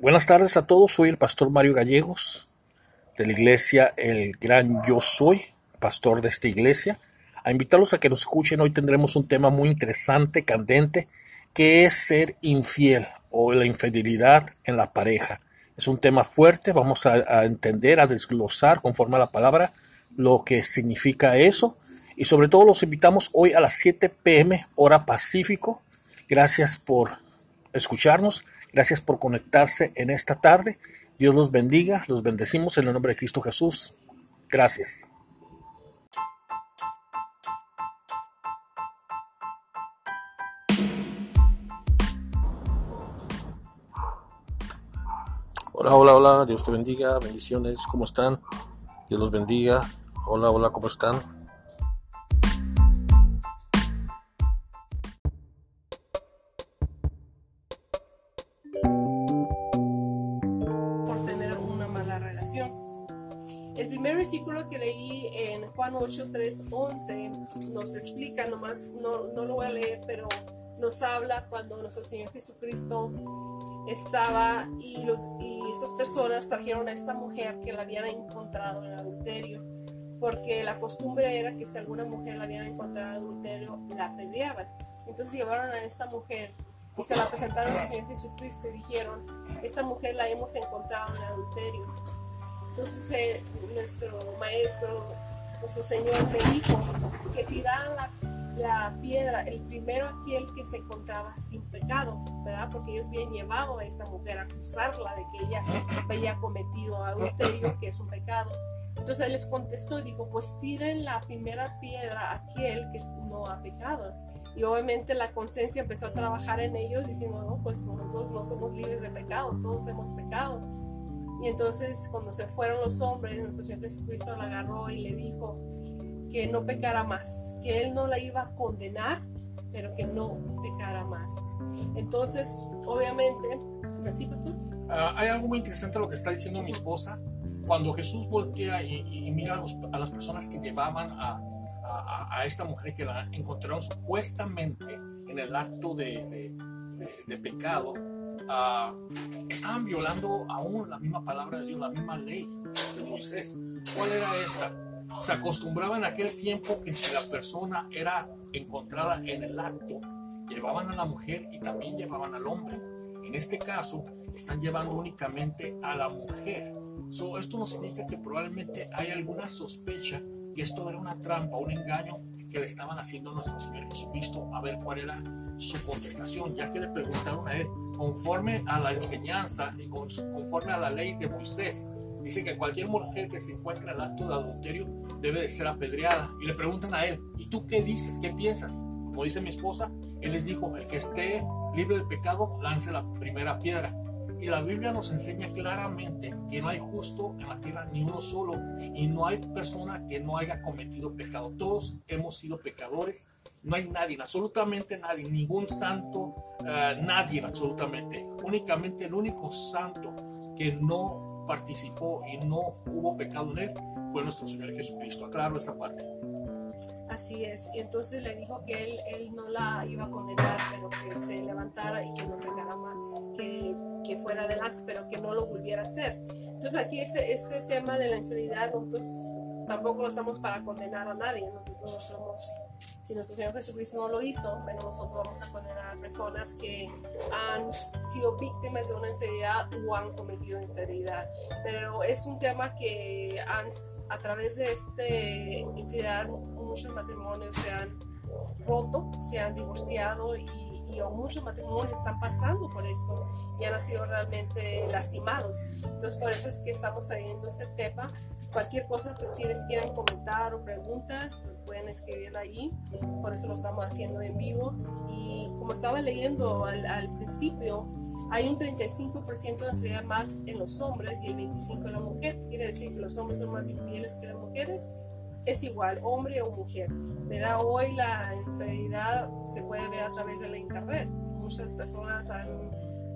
Buenas tardes a todos, soy el pastor Mario Gallegos de la iglesia El Gran Yo Soy, pastor de esta iglesia. A invitarlos a que nos escuchen, hoy tendremos un tema muy interesante, candente, que es ser infiel o la infidelidad en la pareja. Es un tema fuerte, vamos a, entender, a desglosar conforme a la palabra lo que significa eso y sobre todo los invitamos hoy a las 7 pm hora Pacífico. Gracias por escucharnos. Gracias por conectarse en esta tarde. Dios los bendiga. Los bendecimos en el nombre de Cristo Jesús. Gracias. Hola, hola, hola. Dios te bendiga. Bendiciones. ¿Cómo están? Dios los bendiga. Hola, hola, ¿cómo están? 8.3.11 nos explica, nomás no, no lo voy a leer, pero nos habla cuando nuestro Señor Jesucristo estaba y, lo, y estas personas trajeron a esta mujer que la habían encontrado en adulterio, porque la costumbre era que si alguna mujer la habían encontrado en adulterio, la peleaban. Entonces llevaron a esta mujer y se la presentaron al Señor Jesucristo y dijeron, esta mujer la hemos encontrado en adulterio. Entonces eh, nuestro maestro nuestro Señor me dijo que tiraran la, la, piedra, el primero aquel que se encontraba sin pecado, ¿verdad? Porque ellos habían llevado a esta mujer a acusarla de que ella había cometido adulterio, que es un pecado. Entonces él les contestó y dijo, pues tiren la primera piedra aquel que no ha pecado. Y obviamente la conciencia empezó a trabajar en ellos diciendo, no, pues nosotros no somos libres de pecado, todos hemos pecado. Y entonces cuando se fueron los hombres, nuestro Señor Jesucristo la agarró y le dijo que no pecara más, que Él no la iba a condenar, pero que no pecara más. Entonces, obviamente, ¿así pasó? Uh, hay algo muy interesante lo que está diciendo mi esposa. Cuando Jesús voltea y, mira a, a, las personas que llevaban a, a, a, esta mujer que la encontraron supuestamente en el acto de, de, de, de pecado, uh, estaban violando aún la misma palabra de Dios, la misma ley de Moisés. ¿Cuál era esta? Se acostumbraba en aquel tiempo que si la persona era encontrada en el acto, llevaban a la mujer y también llevaban al hombre. En este caso, están llevando únicamente a la mujer. So, esto nos indica que probablemente hay alguna sospecha que esto era una trampa, un engaño que le estaban haciendo a nuestro Señor Jesucristo a ver cuál era su contestación, ya que le preguntaron a él, conforme a la enseñanza y conforme a la ley de Moisés, dice que cualquier mujer que se encuentra en acto de adulterio debe de ser apedreada. Y le preguntan a él, ¿y tú qué dices? ¿Qué piensas? Como dice mi esposa, él les dijo, el que esté libre de pecado, lance la primera piedra. Y la Biblia nos enseña claramente que no hay justo en la tierra ni uno solo y no hay persona que no haya cometido pecado. Todos hemos sido pecadores. No hay nadie, absolutamente nadie, ningún santo, uh, nadie absolutamente. Únicamente el único santo que no participó y no hubo pecado en él fue nuestro Señor Jesucristo. Aclaro esa parte. Así es. Y entonces le dijo que él, él no la iba a condenar, pero que se levantara y que no más, que, que fuera adelante, pero que no lo volviera a hacer. Entonces aquí ese, ese tema de la infidelidad, nosotros tampoco lo estamos para condenar a nadie. Nosotros no somos, si nuestro Señor Jesucristo no lo hizo, bueno, nosotros vamos a condenar a personas que han sido víctimas de una infidelidad o han cometido infidelidad. Pero es un tema que han, a través de este infidelidad muchos matrimonios se han roto, se han divorciado y, y muchos matrimonios están pasando por esto y han sido realmente lastimados. Entonces por eso es que estamos trayendo este tema. Cualquier cosa que ustedes quieran comentar o preguntas, pueden escribirla ahí. Por eso lo estamos haciendo en vivo. Y como estaba leyendo al, al principio, hay un 35% de infidelidad más en los hombres y el 25% en la mujer. Quiere decir que los hombres son más infieles que las mujeres es igual, hombre o mujer. ¿verdad? Hoy la infidelidad se puede ver a través de la internet. Muchas personas han,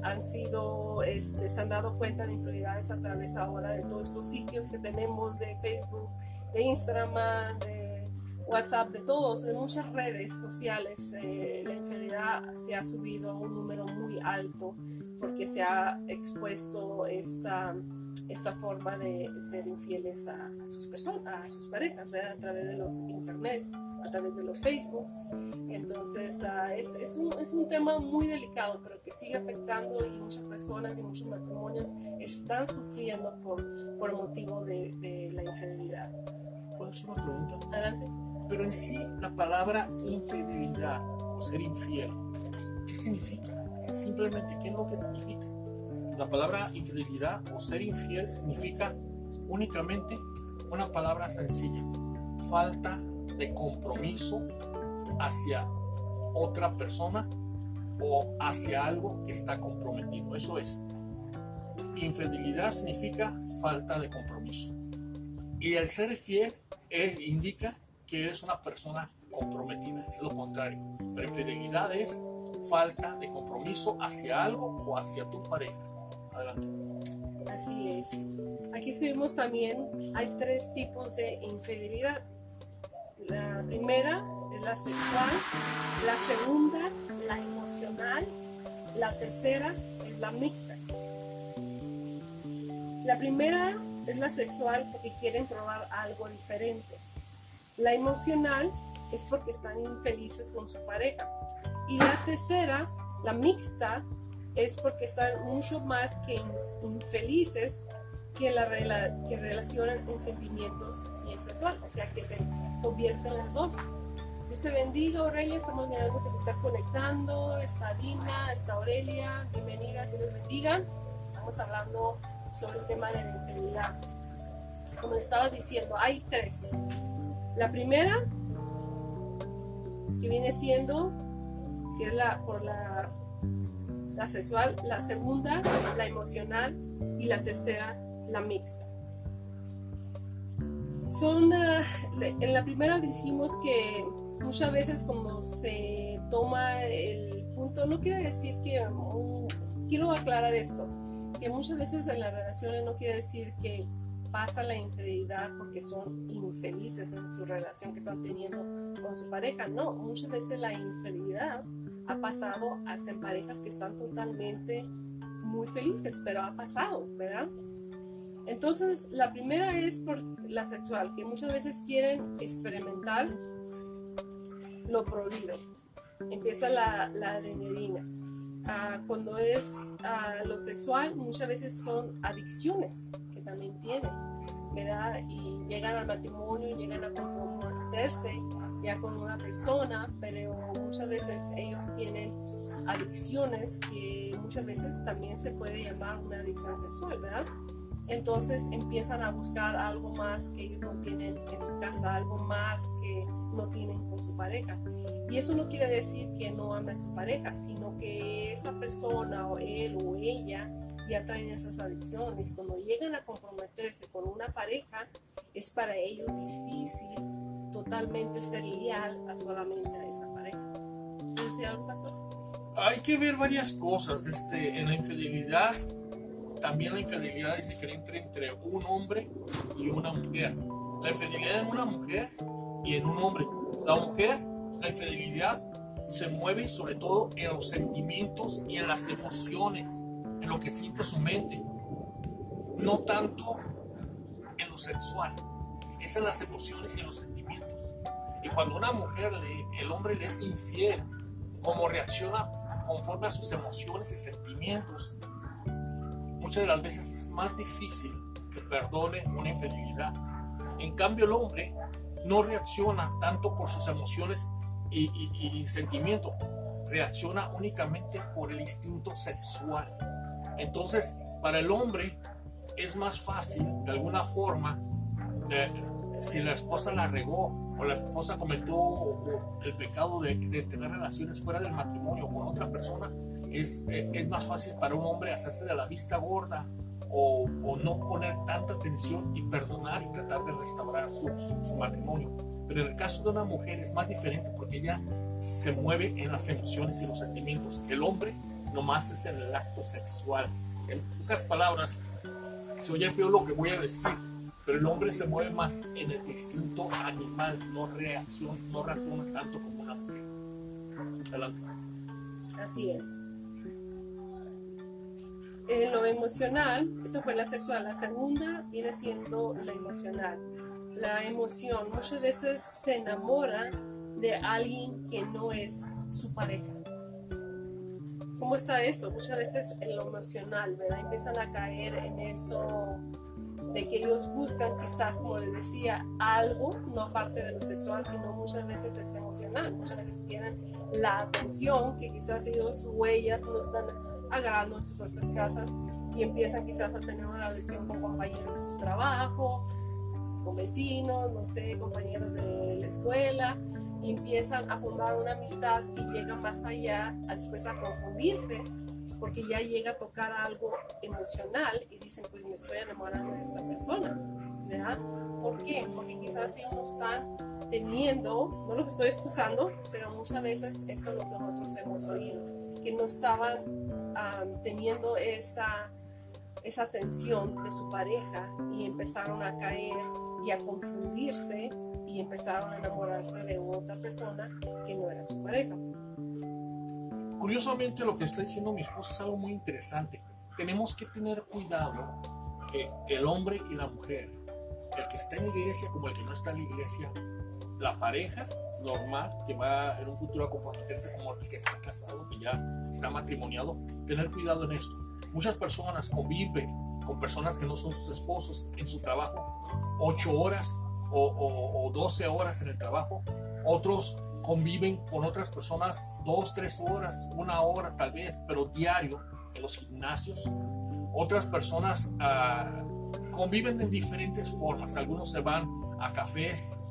han sido, este, se han dado cuenta de infidelidades a través ahora de todos estos sitios que tenemos de Facebook, de Instagram, de WhatsApp, de todos, de muchas redes sociales. Eh, la infidelidad se ha subido a un número muy alto porque se ha expuesto esta, esta forma de ser infieles a, sus personas, a sus parejas, a través de los internets, a través de los Facebooks. Entonces ah, es, es, un, es, un, tema muy delicado, pero que sigue afectando y muchas personas y muchos matrimonios están sufriendo por, por motivo de, de la infidelidad. ¿Puedo hacer una pregunta? Adelante. Pero en sí, la palabra infidelidad o ser infiel, ¿qué significa? Simplemente, ¿qué es lo que significa? La palabra infidelidad o ser infiel significa únicamente una palabra sencilla, falta de compromiso hacia otra persona o hacia algo que está comprometido. Eso es. Infidelidad significa falta de compromiso. Y el ser fiel indica que eres una persona comprometida, es lo contrario. La infidelidad es falta de compromiso hacia algo o hacia tu pareja. Adelante. Así es. Aquí escribimos también, hay tres tipos de infidelidad. La primera es la sexual, la segunda, la emocional, la tercera es la mixta. La primera es la sexual porque quieren probar algo diferente. La emocional es porque están infelices con su pareja. Y la tercera, la mixta, es porque están mucho más que infelices que, la que relacionan en sentimientos y en sexual. O sea, que se convierten las dos. Dios te bendiga, Aurelia. Estamos mirando que se está conectando. Está Dina, está Aurelia. Bienvenida, Dios les bendiga. Estamos hablando sobre el tema de la infidelidad. Como les estaba diciendo, hay tres. La primera, que viene siendo, que es la por la, la sexual, la segunda, la emocional, y la tercera, la mixta. Son, uh, en la primera decimos que muchas veces cuando se toma el punto, no quiere decir que, quiero aclarar esto, que muchas veces en las relaciones no quiere decir que pasa la infidelidad porque son infelices en su relación que están teniendo con su pareja. No, muchas veces la infidelidad ha pasado hasta en parejas que están totalmente muy felices, pero ha pasado, ¿verdad? Entonces, la primera es por la sexual, que muchas veces quieren experimentar lo prohibido. Empieza la, la adrenalina. Ah, cuando es ah, lo sexual, muchas veces son adicciones también tienen, ¿verdad? Y llegan al matrimonio, llegan a comprometerse ya con una persona, pero muchas veces ellos tienen adicciones que muchas veces también se puede llamar una adicción sexual, ¿verdad? Entonces empiezan a buscar algo más que ellos no tienen en su casa, algo más que no tienen con su pareja. Y eso no quiere decir que no amen a su pareja, sino que esa persona o él o ella ya traen esas adicciones. Cuando llegan a comprometerse con una pareja, es para ellos difícil totalmente ser leal a solamente a esa pareja. Hay que ver varias cosas. Este, en la infidelidad, también la infidelidad es diferente entre un hombre y una mujer. La infidelidad en una mujer y en un hombre. La mujer, la infidelidad se mueve sobre todo en los sentimientos y en las emociones en lo que siente su mente, no tanto en lo sexual, es en las emociones y en los sentimientos. Y cuando una mujer, le, el hombre le es infiel, como reacciona conforme a sus emociones y sentimientos, muchas de las veces es más difícil que perdone una infidelidad. En cambio, el hombre no reacciona tanto por sus emociones y, sentimientos, reacciona únicamente por el instinto sexual. Entonces, para el hombre es más fácil, de alguna forma, si la esposa la regó o la esposa cometió el pecado de, tener relaciones fuera del matrimonio con otra persona, es, eh, es, más fácil para un hombre hacerse de la vista gorda o, no poner tanta atención y perdonar y tratar de restaurar su, su, matrimonio. Pero en el caso de una mujer es más diferente porque ella se mueve en las emociones y los sentimientos. El hombre nomás es en el acto sexual. En pocas palabras, se oye feo lo que voy a decir, pero el hombre se mueve más en el instinto animal, no reacciona, no reacciona tanto como una mujer. Adelante. Así es. En lo emocional, esa fue la sexual. La segunda viene siendo la emocional. La emoción, muchas veces se enamora de alguien que no es su pareja. ¿Cómo está eso? Muchas veces en lo emocional, ¿verdad? Empiezan a caer en eso de que ellos buscan quizás, como les decía, algo, no aparte de lo sexual, sino muchas veces es emocional. Muchas veces quieren la atención que quizás ellos huellas no están agarrando en sus propias casas y empiezan quizás a tener una relación con compañeros de trabajo, con vecinos, no sé, compañeros de la escuela, y empiezan a formar una amistad y llegan más allá, después a confundirse, porque ya llega a tocar algo emocional y dicen, pues me estoy enamorando de esta persona, ¿verdad? ¿Por qué? Porque quizás si uno está teniendo, no lo estoy excusando, pero muchas veces esto es lo que nosotros hemos oído, que no estaban teniendo esa, esa atención de su pareja y empezaron a caer y a confundirse y empezaron a enamorarse de otra persona que no era su pareja. Curiosamente lo que está diciendo mi esposa es algo muy interesante. Tenemos que tener cuidado que el hombre y la mujer, el que está en la iglesia como el que no está en la iglesia, la pareja normal que va en un futuro a comprometerse como el que está casado, que ya está matrimoniado, tener cuidado en esto. Muchas personas conviven con personas que no son sus esposos en su trabajo, ocho horas o, o, 12 horas en el trabajo. Otros conviven con otras personas dos, tres horas, una hora tal vez, pero diario en los gimnasios. Otras personas ah, conviven en diferentes formas. Algunos se van a cafés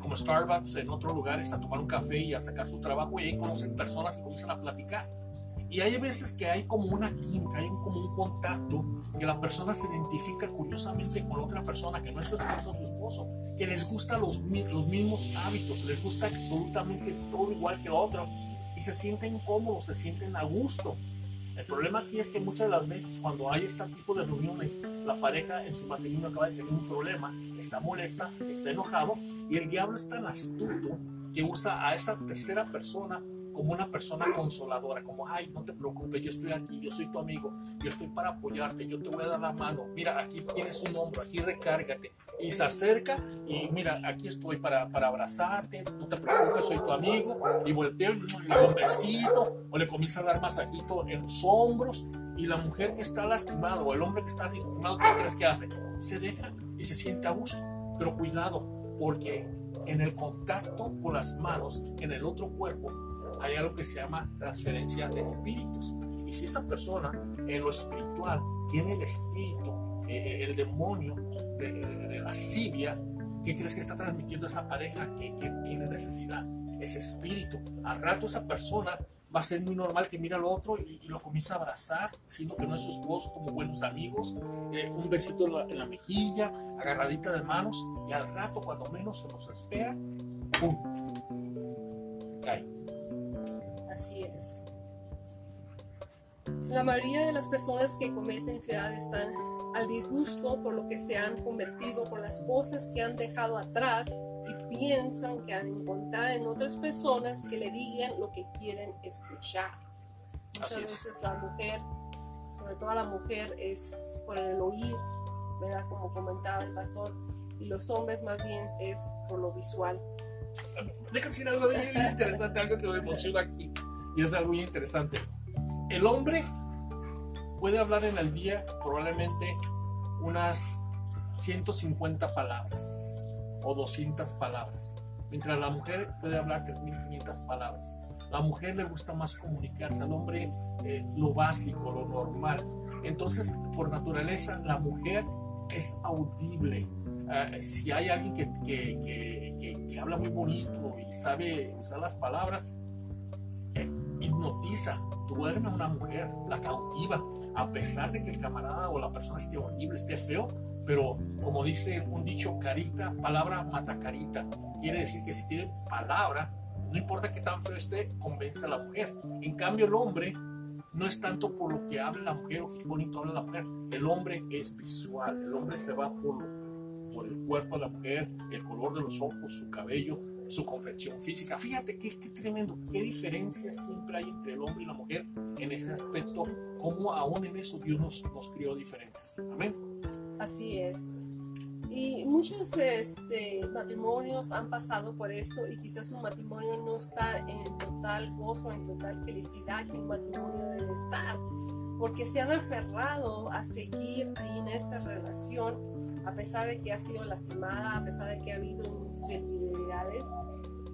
como Starbucks en otros lugares a tomar un café y a sacar su trabajo y ahí conocen personas y comienzan a platicar. Y hay veces que hay como una química, hay como un contacto, que la persona se identifica curiosamente con otra persona que no es su esposo o su esposo, que les gusta los, los mismos hábitos, les gusta absolutamente todo igual que el otro y se sienten cómodos, se sienten a gusto. El problema aquí es que muchas de las veces cuando hay este tipo de reuniones, la pareja en su matrimonio acaba de tener un problema, está molesta, está enojado y el diablo es tan astuto que usa a esa tercera persona como una persona consoladora, como, ay, no te preocupes, yo estoy aquí, yo soy tu amigo, yo estoy para apoyarte, yo te voy a dar la mano, mira, aquí tienes un hombro, aquí recárgate. Y se acerca y mira, aquí estoy para, para abrazarte, no te preocupes, soy tu amigo. Y volteo y le doy un besito o le comienza a dar masajito en los hombros. Y la mujer que está lastimada o el hombre que está lastimado, ¿qué crees que hace? Se deja y se siente a gusto. Pero cuidado, porque en el contacto con las manos, en el otro cuerpo, hay algo que se llama transferencia de espíritus. Y si esa persona en lo espiritual tiene el espíritu, eh, el demonio de, de, lascivia, ¿qué crees que está transmitiendo esa pareja que, tiene necesidad? Ese espíritu. Al rato esa persona va a ser muy normal que mira al otro y, lo comienza a abrazar, sino que no es esposo, como buenos amigos, eh, un besito en la, en la, mejilla, agarradita de manos, y al rato, cuando menos se nos espera, ¡pum! Cae. Así es. La mayoría de las personas que cometen infidelidad están al disgusto por lo que se han convertido, por las cosas que han dejado atrás y piensan que han encontrado en otras personas que le digan lo que quieren escuchar. Muchas veces la mujer, sobre todo la mujer, es por el oír, ¿verdad? Como comentaba el pastor, y los hombres más bien es por lo visual. Déjame decir algo bien interesante, algo que me emociona aquí y es algo muy interesante. El hombre puede hablar en el día probablemente unas 150 palabras o 200 palabras, mientras la mujer puede hablar 3.500 palabras. La mujer le gusta más comunicarse, al hombre eh, lo básico, lo normal. Entonces, por naturaleza, la mujer es audible. Ah, si hay alguien que, que, que, que, habla muy bonito y sabe usar las palabras, hipnotiza, duerme a una mujer, la cautiva, a pesar de que el camarada o la persona esté horrible, esté feo, pero como dice un dicho, carita, palabra mata carita. Quiere decir que si tiene palabra, no importa que tan feo esté, convence a la mujer. En cambio, el hombre no es tanto por lo que habla la mujer o qué bonito habla la mujer. El hombre es visual, el hombre se va por, por el cuerpo de la mujer, el color de los ojos, su cabello, su confección física. Fíjate qué, qué tremendo, qué diferencia siempre hay entre el hombre y la mujer en ese aspecto, cómo aún en eso Dios nos, nos crió diferentes. Amén. Así es. Y muchos este, matrimonios han pasado por esto y quizás su matrimonio no está en total gozo, en total felicidad que un matrimonio debe estar, porque se han aferrado a seguir ahí en esa relación a pesar de que ha sido lastimada, a pesar de que ha habido infidelidades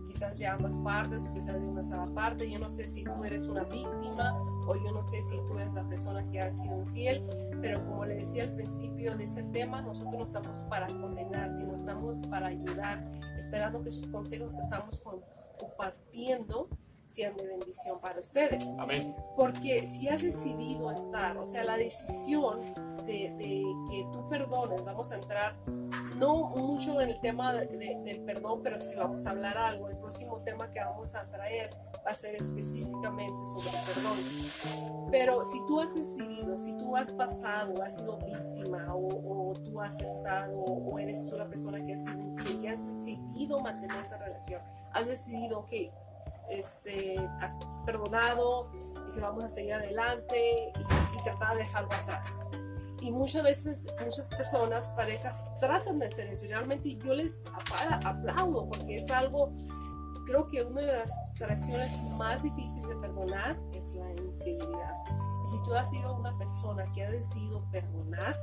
quizás de ambas partes quizás de una sola parte. Yo no sé si tú eres una víctima o yo no sé si tú eres la persona que ha sido infiel, pero como le decía al principio de ese tema, nosotros no estamos para condenar, sino estamos para ayudar, esperando que esos consejos que estamos compartiendo sean de bendición para ustedes. Amén. Porque si has decidido estar, o sea, la decisión de, de que tú perdones, vamos a entrar no mucho en el tema del perdón, pero sí vamos a hablar algo. El próximo tema que vamos a traer va a ser específicamente sobre el perdón. Pero si tú has decidido, si tú has pasado, has sido víctima o, tú has estado o eres tú la persona que, has sido, que has decidido mantener esa relación, has decidido que este, has perdonado y se vamos a seguir adelante y tratar de dejarlo atrás y muchas veces muchas personas, parejas, tratan de hacer eso. Y realmente yo les aplaudo porque es algo, creo que una de las traiciones más difíciles de perdonar es la infidelidad. Y si tú has sido una persona que ha decidido perdonar,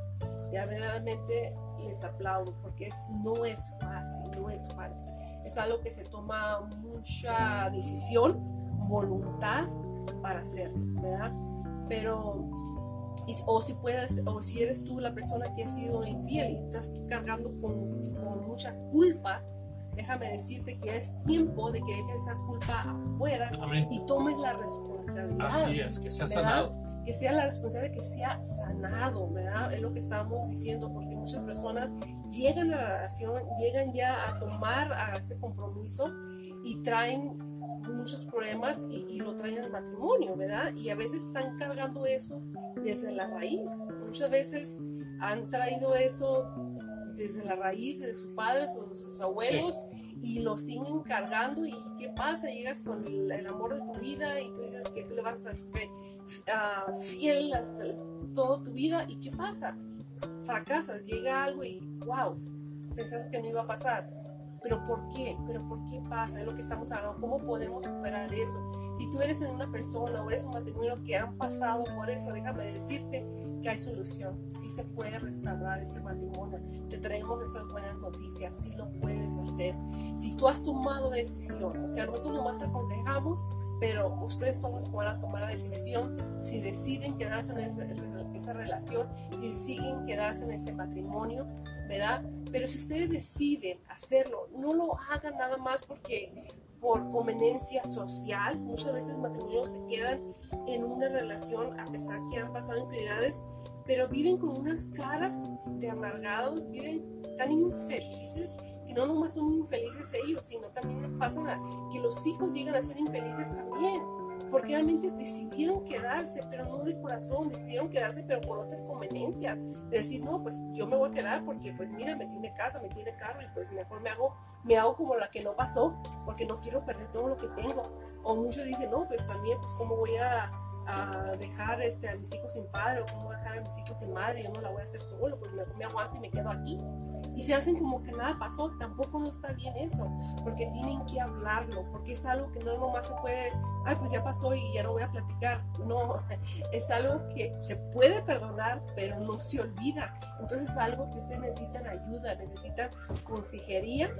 ya realmente les aplaudo porque es, no es fácil, no es fácil. Es algo que se toma mucha decisión, voluntad para hacerlo, ¿verdad? Pero o si puedes, o si eres tú la persona que ha sido infiel y estás cargando con, con, mucha culpa, déjame decirte que es tiempo de que dejes esa culpa afuera y tomes la responsabilidad. Así es, que sea sanado. Que sea la responsabilidad, que sea sanado, ¿verdad? Es lo que estábamos diciendo, porque muchas personas llegan a la relación, llegan ya a tomar a ese compromiso y traen muchos problemas y, y, lo traen al matrimonio, ¿verdad? Y a veces están cargando eso desde la raíz. Muchas veces han traído eso desde la raíz de sus padres o de sus abuelos y lo siguen cargando y ¿qué pasa? Llegas con el, amor de tu vida y tú dices que tú le vas a ser uh, fiel hasta toda tu vida y ¿qué pasa? Fracasas, llega algo y wow, pensabas que no iba a pasar pero ¿por qué? ¿Pero por qué pasa? Es lo que estamos hablando. ¿Cómo podemos superar eso? Si tú eres una persona o eres un matrimonio que han pasado por eso, déjame decirte que hay solución. Sí se puede restaurar ese matrimonio. Te traemos esas buenas noticias. Sí lo puedes hacer. Si tú has tomado decisión, o sea, nosotros nomás aconsejamos, pero ustedes son los que van a tomar la decisión si deciden quedarse en esa relación, si deciden quedarse en ese matrimonio, ¿verdad? Pero si ustedes deciden hacerlo, no lo hagan nada más porque por conveniencia social. Muchas veces matrimonios se quedan en una relación a pesar que han pasado infidelidades, pero viven con unas caras de amargados, viven tan infelices que no nomás son infelices ellos, sino también pasan a que los hijos llegan a ser infelices también porque realmente decidieron quedarse, pero no de corazón, decidieron quedarse, pero por otras conveniencias. De decir, no, pues yo me voy a quedar porque, pues mira, me tiene casa, me tiene carro y pues mejor me hago, me hago como la que no pasó, porque no quiero perder todo lo que tengo. O muchos dicen, no, pues también, pues cómo voy a, a dejar este, a mis hijos sin padre o cómo dejar a mis hijos sin madre, yo no la voy a hacer solo, pues mejor me aguanto y me quedo aquí y se hacen como que nada pasó, tampoco no está bien eso, porque tienen que hablarlo, porque es algo que no nomás se puede, ay, pues ya pasó y ya no voy a platicar. No, es algo que se puede perdonar, pero no se olvida. Entonces es algo que ustedes necesitan ayuda, necesitan consejería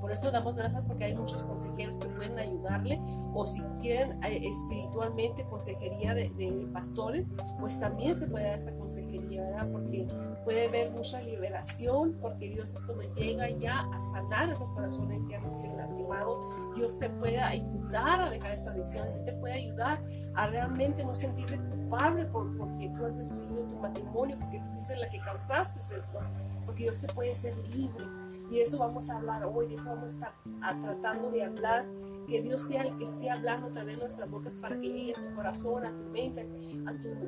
por eso damos gracias porque hay muchos consejeros que pueden ayudarle o si quieren eh, espiritualmente consejería de, pastores, pues también se puede dar esa consejería, ¿verdad? Porque puede haber mucha liberación, porque Dios es cuando llega ya a sanar esos corazones que han sido lastimados. Dios te puede ayudar a dejar esta adicción, Dios te puede ayudar a realmente no sentirte culpable por, porque tú has destruido tu matrimonio, porque tú fuiste la que causaste esto, porque Dios te puede ser libre. Y eso vamos a hablar hoy, de eso vamos a estar tratando de hablar que Dios sea el que esté hablando a través nuestras bocas para que llegue a tu corazón, a tu mente,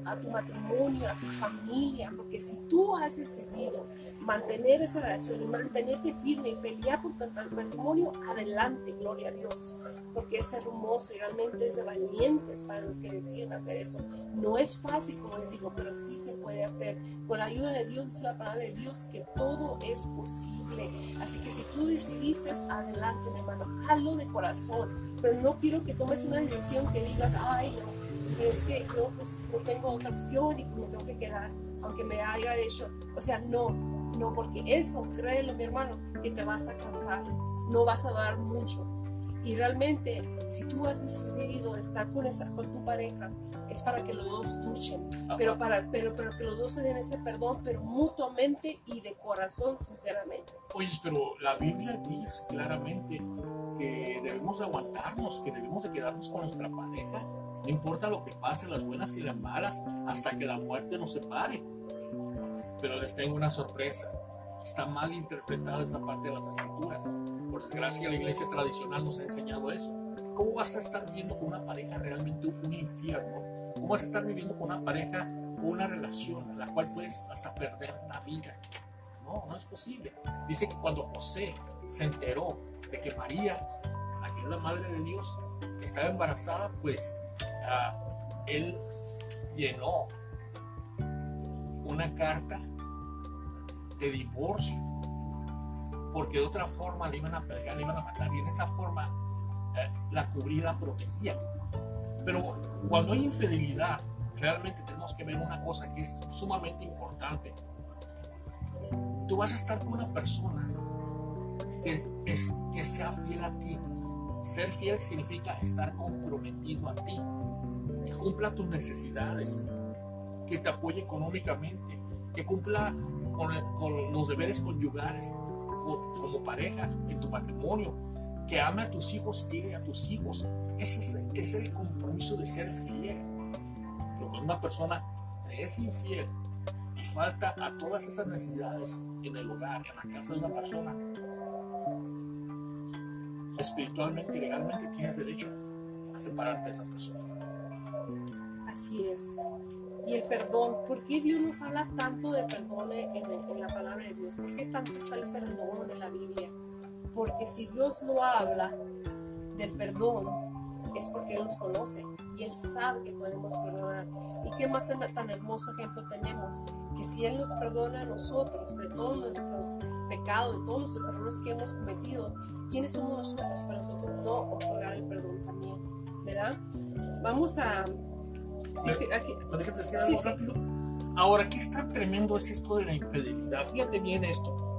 a tu, matrimonio, a tu familia, porque si tú has decidido mantener esa relación y mantenerte firme y pelear por tu matrimonio, adelante, gloria a Dios, porque es hermoso y realmente es de valientes para los que deciden hacer eso. No es fácil, como les digo, pero sí se puede hacer. Con la ayuda de Dios, es la palabra de Dios, que todo es posible. Así que si tú decidiste, adelante, mi hermano, hazlo de corazón, pero no quiero que tomes una decisión que digas, ay, no, es que no, pues no tengo otra opción y me tengo que quedar, aunque me haya hecho. O sea, no, no, porque eso, créelo, mi hermano, que te vas a cansar, no vas a dar mucho. Y realmente, si tú has decidido estar con, esa, con tu pareja, es para que los dos luchen, pero para pero, pero que los dos se den ese perdón, pero mutuamente y de corazón, sinceramente. Oye, pero la Biblia dice claramente que debemos aguantarnos, que debemos de quedarnos con nuestra pareja, no importa lo que pase, las buenas y las malas, hasta que la muerte nos separe. Pero les tengo una sorpresa. Está mal interpretada esa parte de las escrituras. Por desgracia, la iglesia tradicional nos ha enseñado eso. ¿Cómo vas a estar viviendo con una pareja realmente un infierno? ¿Cómo vas a estar viviendo con una pareja una relación en la cual puedes hasta perder la vida? No, no es posible. Dice que cuando José se enteró de que María, la madre de Dios, estaba embarazada, pues uh, él llenó una carta de divorcio, porque de otra forma le iban a pegar, le iban a matar, y en esa forma eh, la cubría, la protegía. Pero cuando hay infidelidad, realmente tenemos que ver una cosa que es sumamente importante. Tú vas a estar con una persona que, es, que sea fiel a ti. Ser fiel significa estar comprometido a ti, que cumpla tus necesidades, que te apoye económicamente, que cumpla con, los deberes conyugales como, pareja en tu matrimonio, que ame a tus hijos, quiere a tus hijos. Ese es, el compromiso de ser fiel. Pero cuando una persona es infiel y falta a todas esas necesidades en el hogar, en la casa de una persona, espiritualmente y legalmente tienes derecho a separarte de esa persona. Así es y el perdón. ¿Por qué Dios nos habla tanto de perdón en, la palabra de Dios? ¿Por qué tanto está el perdón en la Biblia? Porque si Dios no habla del perdón, es porque Él nos conoce y Él sabe que podemos perdonar. ¿Y qué más tan, tan hermoso ejemplo tenemos? Que si Él nos perdona a nosotros de todos nuestros pecados, de todos nuestros errores que hemos cometido, ¿quiénes somos nosotros para nosotros no otorgar el perdón también? ¿Verdad? Vamos a Ahora, ¿qué está tremendo es esto de la infidelidad? Fíjate bien esto.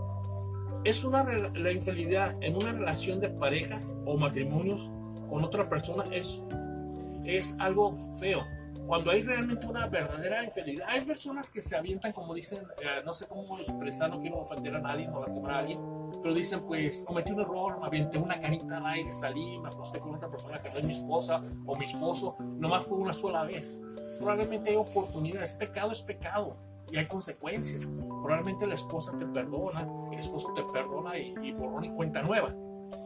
Es una la infidelidad en una relación de parejas o matrimonios con otra persona es, es algo feo. Cuando hay realmente una verdadera infidelidad, hay personas que se avientan, como dicen, eh, no sé cómo expresar, no quiero ofender a nadie, no lastimar a alguien, pero dicen, pues cometí un error, me aventé una canita al aire, salí, me acosté con otra persona que no es mi esposa o mi esposo, nomás fue una sola vez probablemente hay oportunidades. Pecado es pecado y hay consecuencias. Probablemente la esposa te perdona, el esposo te perdona y, y borrón y cuenta nueva.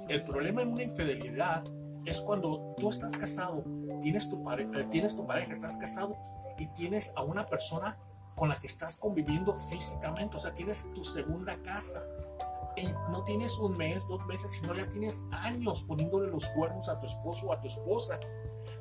El problema en una infidelidad es cuando tú estás casado, tienes tu, eh, tienes tu pareja, estás casado y tienes a una persona con la que estás conviviendo físicamente, o sea, tienes tu segunda casa. Y no tienes un mes, dos meses, sino ya tienes años poniéndole los cuernos a tu esposo o a tu esposa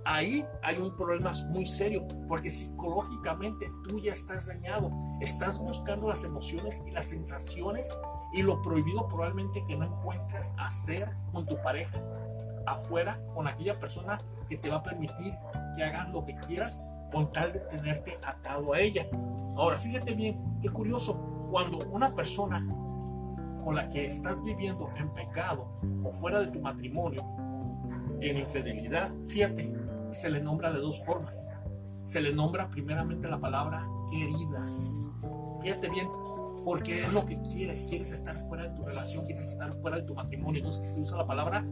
ahí hay un problema muy serio, porque psicológicamente tú ya estás dañado, estás buscando las emociones y las sensaciones y lo prohibido probablemente que no encuentras hacer con tu pareja afuera, con aquella persona que te va a permitir que hagas lo que quieras con tal de tenerte atado a ella. Ahora, fíjate bien, qué curioso, cuando una persona con la que estás viviendo en pecado o fuera de tu matrimonio, en infidelidad, fíjate, se le nombra de dos formas. Se le nombra primeramente la palabra querida. Fíjate bien, porque es lo que quieres. Quieres estar fuera de tu relación, quieres estar fuera de tu matrimonio. Entonces se usa la palabra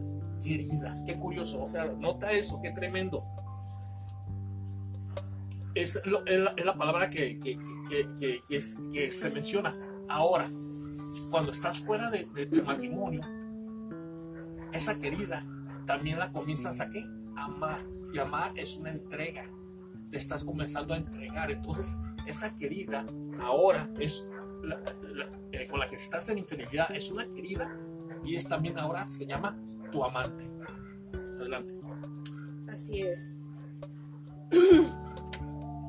querida. Qué curioso. O sea, nota eso, qué tremendo. Es, la, palabra que, que, se menciona. Ahora, cuando estás fuera de, de tu matrimonio, esa querida también la comienzas a qué? Amar. Y es una entrega. Te estás comenzando a entregar. Entonces, esa querida ahora es eh, con la que estás en infidelidad, es una querida y es también ahora se llama tu amante. Adelante. Así es.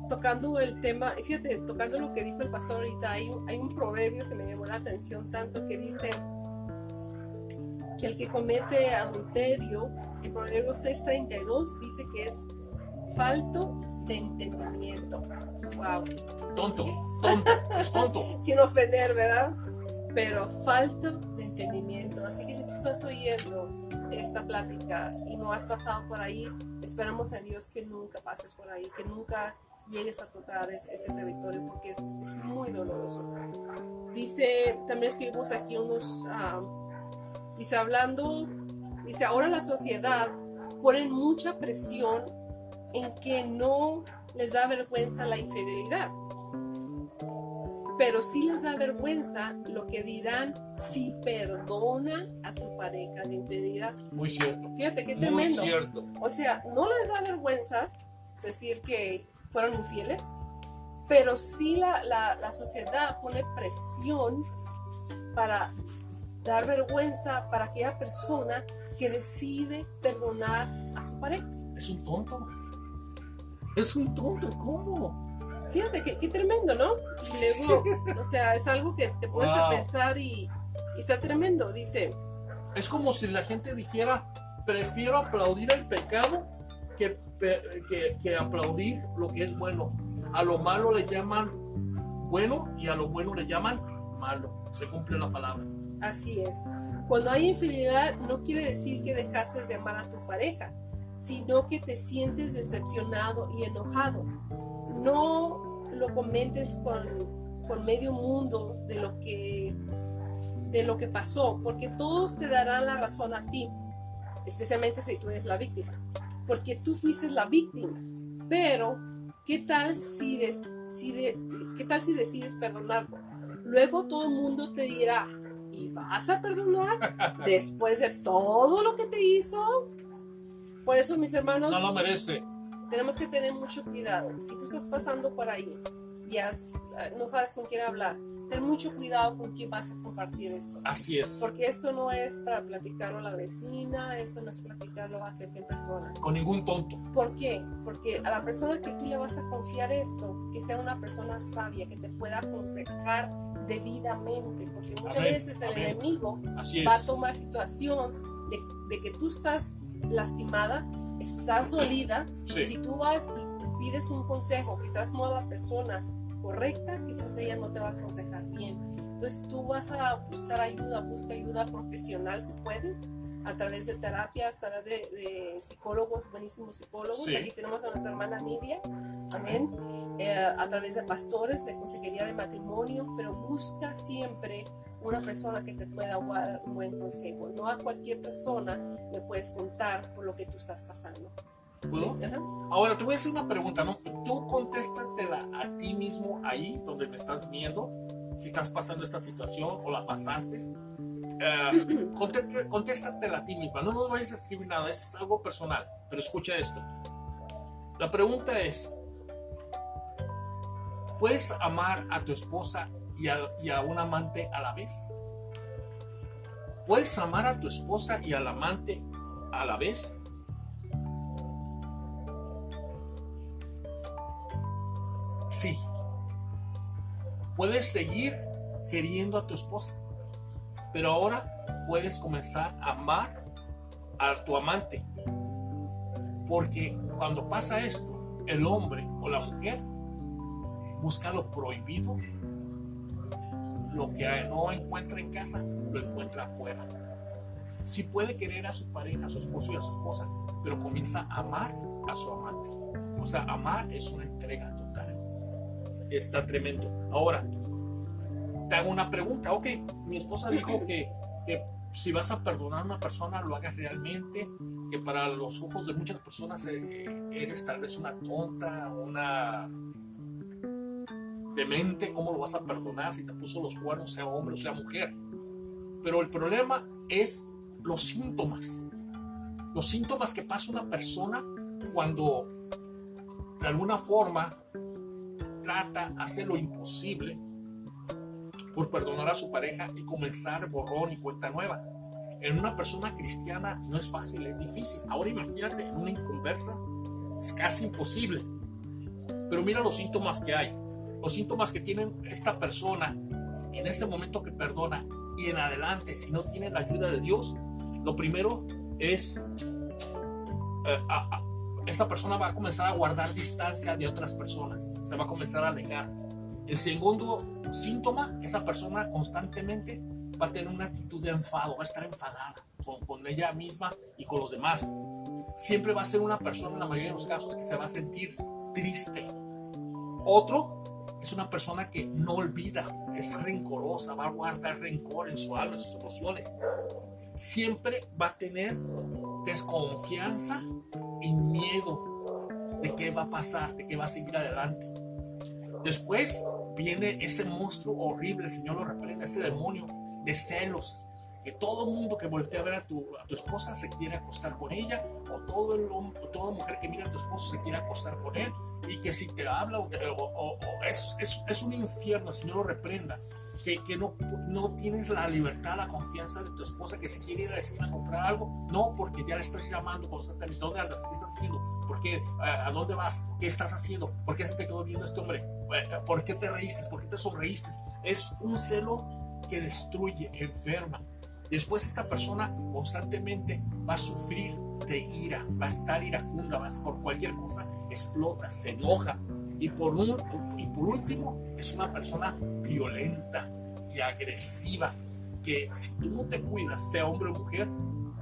tocando el tema, fíjate, tocando lo que dijo el pastor ahorita, hay un proverbio que me llamó la atención tanto que dice que el que comete adulterio, el proverbio 632 dice que es falto de entendimiento. Wow. Tonto, tonto, es tonto. Sin ofender, ¿verdad? Pero falta de entendimiento. Así que si tú estás oyendo esta plática y no has pasado por ahí, esperamos en Dios que nunca pases por ahí, que nunca llegues a tocar ese, territorio porque es, es, muy doloroso. Dice, también escribimos aquí unos, ah, dice, hablando, dice, ahora la sociedad pone mucha presión en que no les da vergüenza la infidelidad. Pero sí les da vergüenza lo que dirán si perdona a su pareja de infidelidad. Muy cierto. Fíjate qué tremendo. Muy cierto. O sea, no les da vergüenza decir que fueron infieles, pero sí la, la, la sociedad pone presión para dar vergüenza para aquella persona que decide perdonar a su pareja. Es un tonto. Es un tonto, ¿cómo? Fíjate, qué, tremendo, ¿no? luego, o sea, es algo que te puedes pensar y, está tremendo, dice. Es como si la gente dijera, prefiero aplaudir el pecado que, que, aplaudir lo que es bueno. A lo malo le llaman bueno y a lo bueno le llaman malo. Se cumple la palabra. Así es. Cuando hay infidelidad no quiere decir que dejaste de amar a tu pareja sino que te sientes decepcionado y enojado. No lo comentes con, con medio mundo de lo que de lo que pasó, porque todos te darán la razón a ti, especialmente si tú eres la víctima, porque tú fuiste la víctima. Pero, ¿qué tal si, si ¿qué tal si decides perdonarlo? Luego todo el mundo te dirá, ¿y vas a perdonar después de todo lo que te hizo? Por eso, mis hermanos, no lo merece. Tenemos que tener mucho cuidado. Si tú estás pasando por ahí y no sabes con quién hablar, ten mucho cuidado con quién vas a compartir esto. Así es. Porque esto no es para platicarlo a la vecina, eso no es platicarlo a cualquier persona. Con ningún tonto. ¿Por qué? Porque a la persona que tú le vas a confiar esto, que sea una persona sabia, que te pueda aconsejar debidamente, porque muchas veces el enemigo va a tomar situación de, de que tú estás lastimada, estás dolida, y si tú vas y pides un consejo, quizás no a la persona correcta, quizás ella no te va a aconsejar bien. Entonces tú vas a buscar ayuda, busca ayuda profesional si puedes, a través de terapia, a través de, psicólogos, buenísimos psicólogos. Aquí tenemos a nuestra hermana Nidia, amén, eh, a través de pastores, de consejería de matrimonio, pero busca siempre una persona que te pueda dar un buen consejo. No a cualquier persona le puedes contar por lo que tú estás pasando. ¿Puedo? Ahora te voy a hacer una pregunta, ¿no? Tú contéstatela a ti mismo ahí donde me estás viendo, si estás pasando esta situación o la pasaste. Uh, contéstatela a ti misma, no nos vayas a escribir nada, es algo personal, pero escucha esto. La pregunta es, ¿puedes amar a tu esposa y a, un amante a la vez? ¿Puedes amar a tu esposa y al amante a la vez? Sí. Puedes seguir queriendo a tu esposa, pero ahora puedes comenzar a amar a tu amante. Porque cuando pasa esto, el hombre o la mujer busca lo prohibido lo que no encuentra en casa, lo encuentra afuera. Sí puede querer a su pareja, a su esposo y a su esposa, pero comienza a amar a su amante. O sea, amar es una entrega total. Está tremendo. Ahora, te hago una pregunta. Ok, mi esposa dijo que, que si vas a perdonar a una persona, lo hagas realmente, que para los ojos de muchas personas eh, eres tal vez una tonta, una demente, ¿cómo lo vas a perdonar si te puso los cuernos, sea hombre o sea mujer? Pero el problema es los síntomas. los síntomas que pasa una persona cuando de alguna forma trata hacer lo imposible por perdonar a su pareja y comenzar borrón y cuenta nueva. En una persona cristiana no es fácil, es difícil. Ahora imagínate, en una inconversa es casi imposible. Pero mira los síntomas que hay. Los síntomas que tiene esta persona en ese momento que perdona y en adelante, si no tiene la ayuda de Dios, lo primero es eh, esa persona va a comenzar a guardar distancia de otras personas, se va a comenzar a alejar. El segundo síntoma, esa persona constantemente va a tener una actitud de enfado, va a estar enfadada con, con ella misma y con los demás. Siempre va a ser una persona, en la mayoría de los casos, que se va a sentir triste. Otro es una persona que no olvida, es rencorosa, va a guardar rencor en su alma, en sus emociones. Siempre va a tener desconfianza y miedo de qué va a pasar, de qué va a seguir adelante. Después viene ese monstruo horrible, el Señor lo reprende, ese demonio de celos, que todo mundo que voltea a ver a tu, a tu esposa se quiere acostar con ella, o todo el o toda mujer que mira a tu esposo se quiere acostar con él, y que si te habla o, o, es, es, es, un infierno, el Señor lo reprenda, que, que, no, no tienes la libertad, la confianza de tu esposa, que si quiere ir a decir a comprar algo, no, porque ya le estás llamando constantemente, ¿dónde andas? ¿Qué estás haciendo? ¿Por qué? ¿A dónde vas? ¿Qué estás haciendo? ¿Por qué se te quedó viendo este hombre? ¿Por qué te reíste? ¿Por qué te sonreíste? Es un celo que destruye, enferma. Después esta persona constantemente va a sufrir de ira, va a estar iracunda, va a, por cualquier cosa explota, se enoja. Y por, un, y por último, es una persona violenta y agresiva, que si tú no te cuidas, sea hombre o mujer,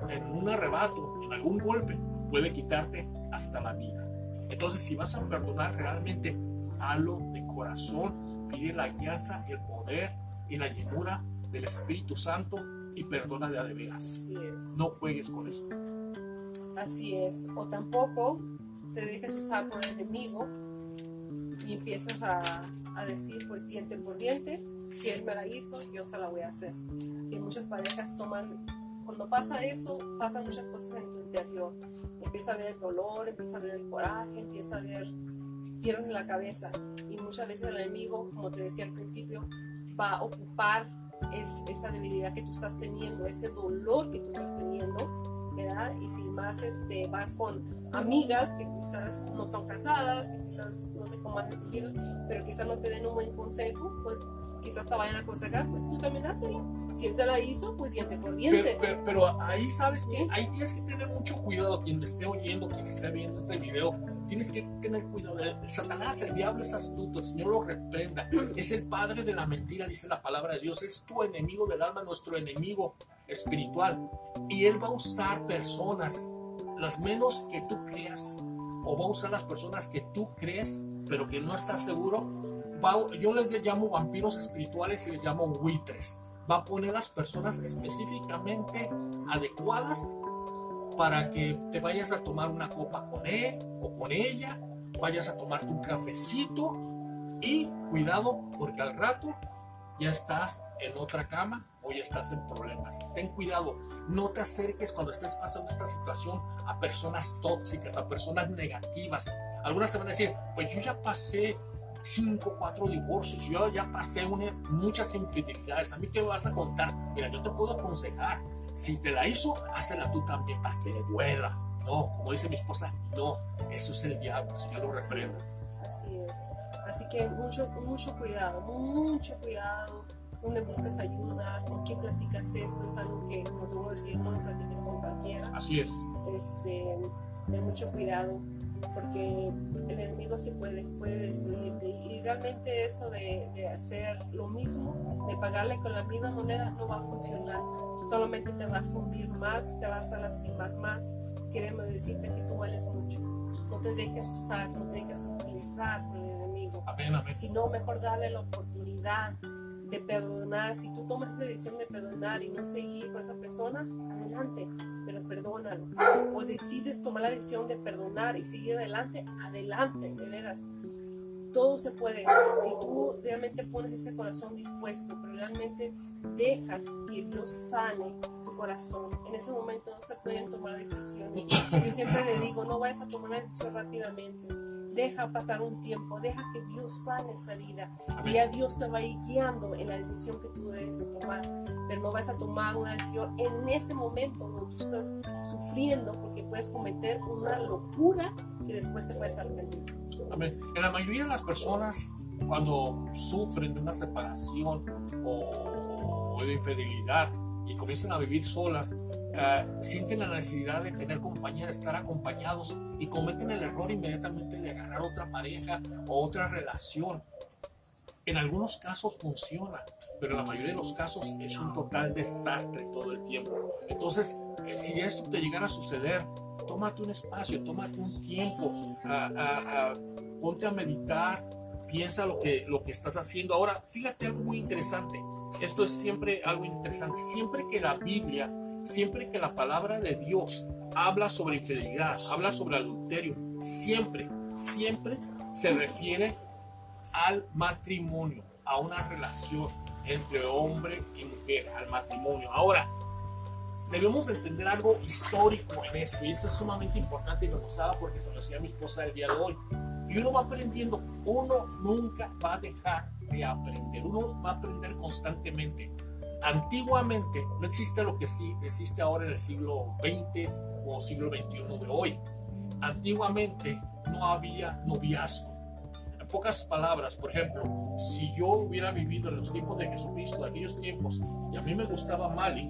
en un arrebato, en algún golpe, puede quitarte hasta la vida. Entonces, si vas a perdonar realmente, halo de corazón, pide la guianza, el poder y la llenura del Espíritu Santo y perdona de veras. No juegues con esto. Así es. O tampoco te dejes usar por el enemigo y empiezas a, a, decir, pues diente por diente, si él me la hizo, yo se la voy a hacer. Que muchas parejas toman, cuando pasa eso, pasan muchas cosas en tu interior. Empieza a ver el dolor, empieza a ver el coraje, empieza a ver, pierdes la cabeza. Y muchas veces el enemigo, como te decía al principio, va a ocupar es, esa debilidad que tú estás teniendo, ese dolor que tú estás teniendo, Y si más este, vas con amigas que quizás no son casadas, que quizás no sé cómo decir, pero quizás no te den un buen consejo, pues quizás te vayan a aconsejar, pues tú también hazlo. Si él te la hizo, pues diente por diente. Pero, pero, ahí sabes que ahí tienes que tener mucho cuidado, quien me esté oyendo, quien esté viendo este video, tienes que tener cuidado. El Satanás, el diablo es astuto, el Señor lo reprenda. Es el padre de la mentira, dice la palabra de Dios. Es tu enemigo del alma, nuestro enemigo espiritual. Y él va a usar personas, las menos que tú creas, o va a usar las personas que tú crees, pero que no estás seguro. yo les llamo vampiros espirituales y les llamo buitres. Va a poner las personas específicamente adecuadas para que te vayas a tomar una copa con él o con ella, vayas a tomarte un cafecito y cuidado porque al rato ya estás en otra cama ya estás en problemas. Ten cuidado, no te acerques cuando estés pasando esta situación a personas tóxicas, a personas negativas. Algunas te van a decir, pues yo ya pasé cinco, cuatro divorcios, yo ya pasé muchas infidelidades, a mí qué me vas a contar. Mira, yo te puedo aconsejar, si te la hizo, hazla tú también para que le duela. No, como dice mi esposa, no, eso es el diablo, el Señor lo reprenda. Así es. Así que mucho, mucho cuidado, mucho cuidado. Donde buscas ayuda, con quién platicas esto, es algo que, como te voy a decir, no lo platiques con cualquiera. Así es. Este, ten mucho cuidado, porque el enemigo se puede, puede destruirte. Y realmente eso de, de hacer lo mismo, de pagarle con la misma moneda, no va a funcionar solamente te vas a hundir más, te vas a lastimar más. Queremos decirte que tú vales mucho. No te dejes usar, no te dejes utilizar por el enemigo. Amén, amén. Sino mejor darle la oportunidad de perdonar. Si tú tomas esa decisión de perdonar y no seguir con esa persona, adelante, pero perdónalo. O decides tomar la decisión de perdonar y seguir adelante, adelante, de veras todo se puede. Si tú realmente pones ese corazón dispuesto, pero realmente dejas que Dios sane tu corazón. En ese momento no se pueden tomar decisiones. Yo siempre le digo, no vayas a tomar una decisión rápidamente. Deja pasar un tiempo, deja que Dios sane esa vida. Y ya Dios te va a ir guiando en la decisión que tú debes de tomar. Pero no vas a tomar una decisión en ese momento donde tú estás sufriendo porque puedes cometer una locura y después te puedes arrepentir. Amén. En la mayoría de las personas, cuando sufren de una separación o de infidelidad y comienzan a vivir solas, eh, sienten la necesidad de tener compañía, de estar acompañados y cometen el error inmediatamente de agarrar otra pareja o otra relación. En algunos casos funciona, pero en la mayoría de los casos es un total desastre todo el tiempo. Entonces, eh, si esto te llegara a suceder, tómate un espacio, tómate un tiempo, ponte a meditar, piensa lo que, lo que estás haciendo. Ahora, fíjate algo muy interesante. Esto es siempre algo interesante. Siempre que la Biblia, siempre que la palabra de Dios habla sobre infidelidad, habla sobre adulterio, siempre, siempre se refiere al matrimonio, a una relación entre hombre y mujer, al matrimonio. Ahora, debemos entender algo histórico en esto, y esto es sumamente importante y me gustaba porque se lo decía mi esposa el día de hoy. Y uno va aprendiendo, uno nunca va a dejar de aprender, uno va a aprender constantemente. Antiguamente no existe lo que sí existe ahora en el siglo XX o siglo XXI de hoy. Antiguamente no había noviazgo. En pocas palabras, por ejemplo, si yo hubiera vivido en los tiempos de Jesucristo, de aquellos tiempos, y a mí me gustaba Mali,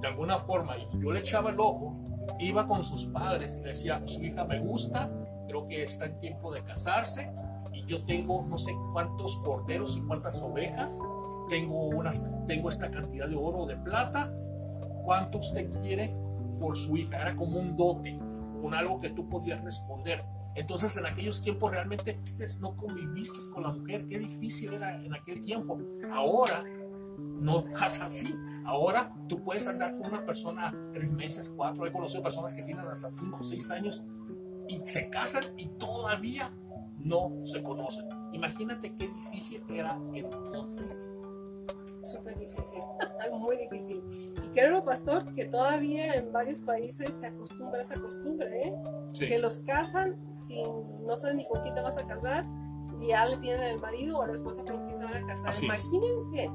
de alguna forma, y yo le echaba el ojo, iba con sus padres y le decía, su hija me gusta, creo que está en tiempo de casarse y yo tengo no sé cuántos corderos y cuántas ovejas, tengo, unas, tengo esta cantidad de oro o de plata, ¿cuánto usted quiere por su hija? Era como un dote, con algo que tú podías responder. Entonces en aquellos tiempos realmente no conviviste con la mujer, qué difícil era en aquel tiempo. Ahora no pasa así. Ahora tú puedes andar con una persona tres meses, cuatro. He conocido personas que tienen hasta cinco o seis años y se casan y todavía no se conocen. Imagínate qué difícil era entonces. Súper difícil, muy difícil. Y creo, pastor, que todavía en varios países se acostumbra esa costumbre, ¿eh? Que los casan sin, no saben ni con quién te vas a casar, y ya le tienen el marido o la esposa con quien se van a casar. Imagínense.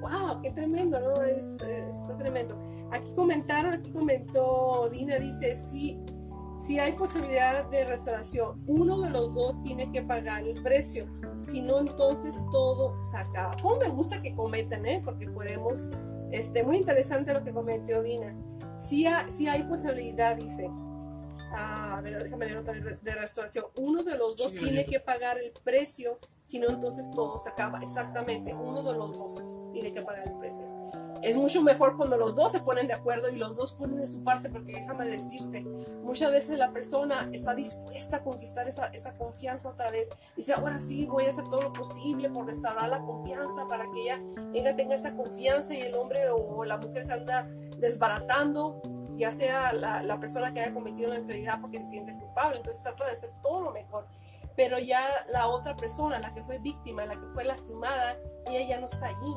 ¡Wow! ¡Qué tremendo! ¿no? Es, eh, está tremendo. Aquí comentaron, aquí comentó Dina, dice, sí, si hay posibilidad de restauración, uno de los dos tiene que pagar el precio. Si no, entonces todo se acaba. Como me gusta que comenten, ¿eh? Porque podemos, este, muy interesante lo que comentó Dina. Si, si hay posibilidad, dice, a ver, déjame leer otra de restauración. Uno de los dos tiene que pagar el precio, si no, entonces todo se acaba. Exactamente, uno de los dos tiene que pagar el precio es mucho mejor cuando los dos se ponen de acuerdo y los dos ponen de su parte, porque déjame decirte, muchas veces la persona está dispuesta a conquistar esa, esa confianza otra vez. Dice, ahora sí, voy a hacer todo lo posible por restaurar la confianza para que ella, ella tenga esa confianza y el hombre o la mujer se anda desbaratando, ya sea la, la persona que haya cometido la infidelidad porque se siente culpable. Entonces trata de hacer todo lo mejor pero ya la otra persona, la que fue víctima, la que fue lastimada, ella ya no está allí.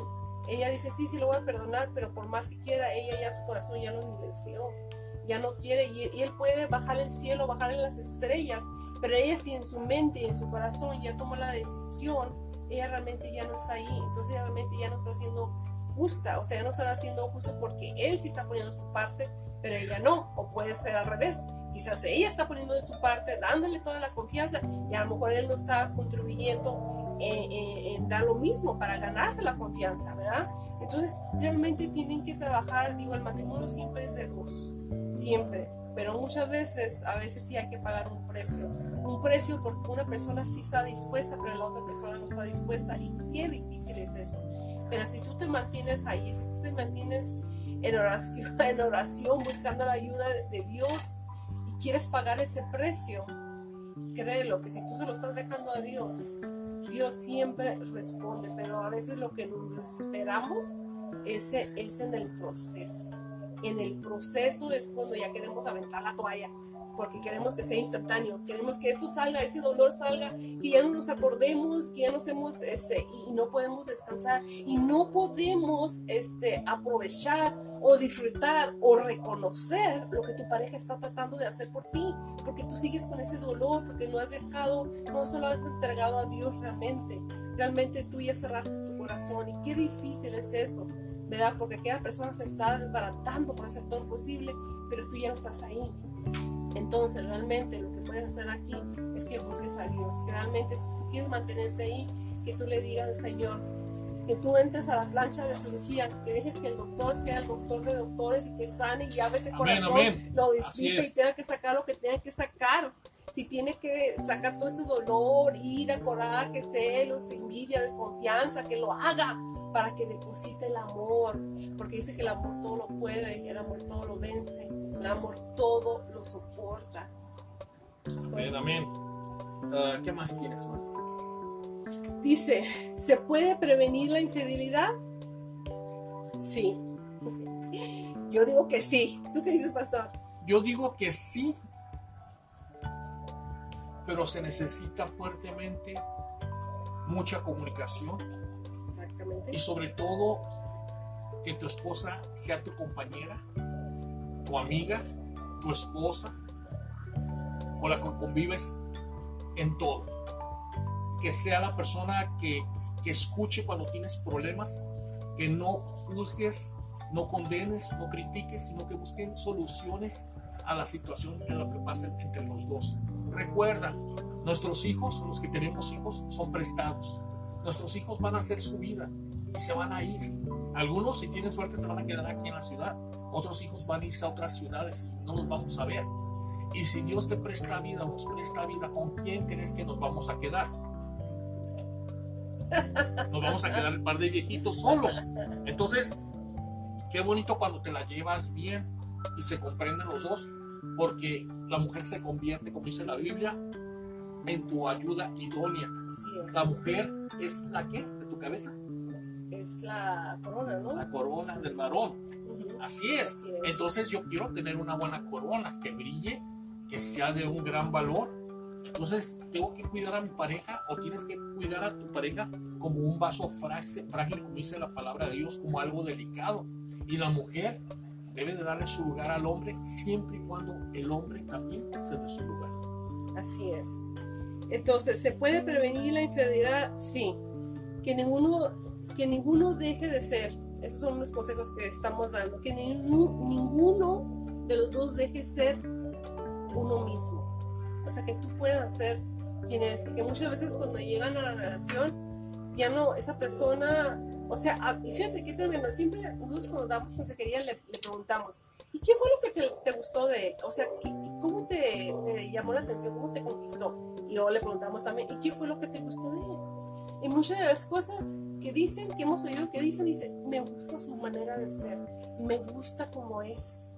Ella dice, sí, sí, lo voy a perdonar, pero por más que quiera, ella ya su corazón ya no endureció, ya no quiere, y, él puede bajar el cielo, bajar las estrellas, pero ella si en su mente y en su corazón ya tomó la decisión, ella realmente ya no está ahí, entonces realmente ya no está siendo justa, o sea, ya no está haciendo justo porque él sí está poniendo su parte, pero ella no, o puede ser al revés. Quizás ella está poniendo de su parte, dándole toda la confianza y a lo mejor él no está contribuyendo en, dar lo mismo para ganarse la confianza, ¿verdad? Entonces, realmente tienen que trabajar, digo, el matrimonio siempre es de dos, siempre, pero muchas veces, a veces sí hay que pagar un precio, un precio porque una persona sí está dispuesta, pero la otra persona no está dispuesta, y qué difícil es eso. Pero si tú te mantienes ahí, si tú te mantienes en oración, en oración buscando la ayuda de Dios y quieres pagar ese precio, créelo que si tú se lo estás dejando a Dios, Dios siempre responde, pero a veces lo que nos esperamos es, es en el proceso. En el proceso es cuando ya queremos aventar la toalla. Porque queremos que sea instantáneo, queremos que esto salga, este dolor salga, que ya no nos acordemos, que ya no hacemos, este, y no podemos descansar, y no podemos, este, aprovechar o disfrutar o reconocer lo que tu pareja está tratando de hacer por ti, porque tú sigues con ese dolor, porque no has dejado, no se lo has entregado a Dios realmente, realmente tú ya cerraste tu corazón, y qué difícil es eso, ¿verdad? Porque aquella persona se está desbaratando por hacer todo lo posible, pero tú ya no estás ahí. Entonces, realmente lo que puedes hacer aquí es que busques a Dios, que realmente si tú quieres mantenerte ahí, que tú le digas al Señor, que tú entres a la plancha de cirugía, que dejes que el doctor sea el doctor de doctores y que sane y abra ese corazón, lo distingue y tenga que sacar lo que tenga que sacar. Si tiene que sacar todo ese dolor, ira, coraje, celos, envidia, desconfianza, que lo haga para que deposite el amor, porque dice que el amor todo lo puede y el amor todo lo vence. El amor todo lo soporta. Amén, amén. Ah, ¿Qué más tienes, Dice, ¿se puede prevenir la infidelidad? Sí. Yo digo que sí. ¿Tú qué dices, pastor? Yo digo que sí, pero se necesita fuertemente mucha comunicación. Y sobre todo que tu esposa sea tu compañera, tu amiga, tu esposa, con la que convives en todo. Que sea la persona que, que escuche cuando tienes problemas, que no juzgues, no condenes, no critiques, sino que busquen soluciones a la situación en lo que pasa entre los dos. Recuerda, nuestros hijos, los que tenemos hijos, son prestados. Nuestros hijos van a hacer su vida y se van a ir. Algunos, si tienen suerte, se van a quedar aquí en la ciudad otros hijos van a irse a otras ciudades y no los vamos a ver. Y si Dios te presta vida, nos presta vida, ¿con quién crees que nos vamos a quedar? Nos vamos a quedar un par de viejitos solos. Entonces, qué bonito cuando te la llevas bien y se comprenden los dos, porque la mujer se convierte, como dice la Biblia, en tu ayuda idónea. La mujer es la que de tu cabeza. Es la corona, ¿no? La corona del varón. Así es. Entonces yo quiero tener una buena corona, que brille, que sea de un gran valor. Entonces tengo que cuidar a mi pareja o tienes que cuidar a tu pareja como un vaso frágil, como dice la palabra de Dios, como algo delicado. Y la mujer debe de darle su lugar al hombre siempre y cuando el hombre también se dé su lugar. Así es. Entonces, ¿se puede prevenir la infidelidad? Sí. Que ninguno, que ninguno deje de ser esos son los consejos que estamos dando, que ninguno de los dos deje ser uno mismo. O sea, que tú puedas ser quien eres, porque muchas veces cuando llegan a la relación, ya no, esa persona, o sea, fíjate qué tremendo, siempre nosotros cuando damos consejería le, preguntamos, ¿y qué fue lo que te, gustó de él? O sea, ¿cómo te, te, llamó la atención? ¿Cómo te conquistó? Y luego le preguntamos también, ¿y qué fue lo que te gustó de él? Y muchas de las cosas que dicen, que hemos oído que dicen, dice, me gusta su manera de ser, me gusta como es.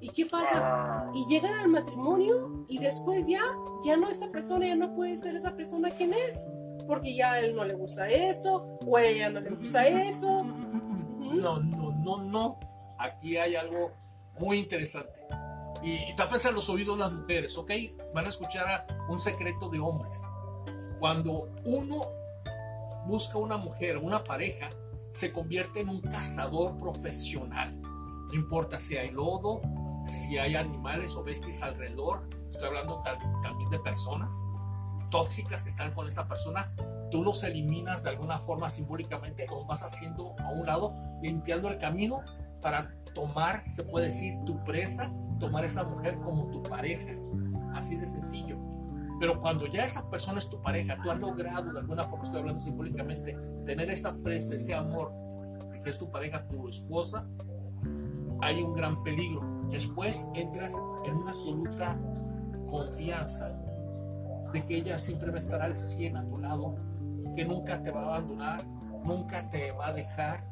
¿Y qué pasa? Ah. Y llegan al matrimonio y después ya, ya no esa persona, ya no puede ser esa persona quien es, porque ya a él no le gusta esto, o a ella no le gusta eso. No, no, no, no. Aquí hay algo muy interesante. Y, y en los oídos las mujeres, ¿ok? Van a escuchar un secreto de hombres. Cuando uno busca una mujer, una pareja, se convierte en un cazador profesional. No importa si hay lodo, si hay animales o bestias alrededor, estoy hablando también de personas tóxicas que están con esa persona, tú los eliminas de alguna forma simbólicamente, los vas haciendo a un lado, limpiando el camino para tomar, se puede decir, tu presa, tomar esa mujer como tu pareja. Así de sencillo. Pero cuando ya esa persona es tu pareja, tú has logrado, de alguna forma estoy hablando simbólicamente, tener esa presa, ese amor, que es tu pareja, tu esposa, hay un gran peligro. Después entras en una absoluta confianza de que ella siempre va a estar al 100 a tu lado, que nunca te va a abandonar, nunca te va a dejar,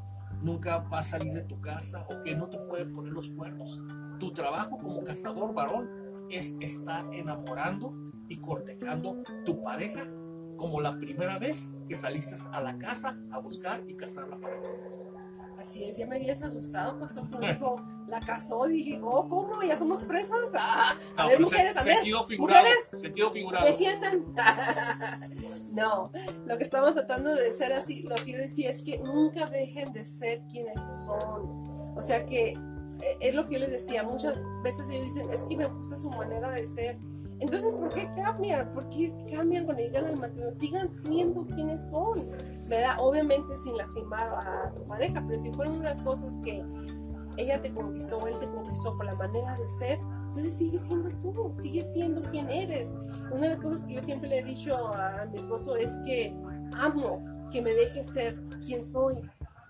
nunca va a salir de tu casa o que no te puede poner los cuernos. Tu trabajo como cazador varón es estar enamorando y cortejando tu pareja como la primera vez que saliste a la casa a buscar y casarla para ti. Así es, ya me habías asustado, pastor, cuando dijo, la casó, dije, oh, ¿cómo? ¿Ya somos presas? Ah, a No, ver, mujeres, se- a ver, sentido figurado, mujeres, sentido figurado. defiendan. no, lo que estamos tratando de ser así, lo que yo decía es que nunca dejen de ser quienes son. O sea que eh, es lo que yo les decía, muchas veces ellos dicen, es que me gusta su manera de ser. Entonces, ¿por qué cambian? ¿Por qué cambian cuando llegan al matrimonio? Sigan siendo quienes son, ¿verdad? Obviamente sin lastimar a tu pareja, pero si fueron unas cosas que ella te conquistó, él te conquistó por la manera de ser, entonces sigue siendo tú, sigue siendo quien eres. Una de las cosas que yo siempre le he dicho a mi esposo es que amo que me deje ser quien soy,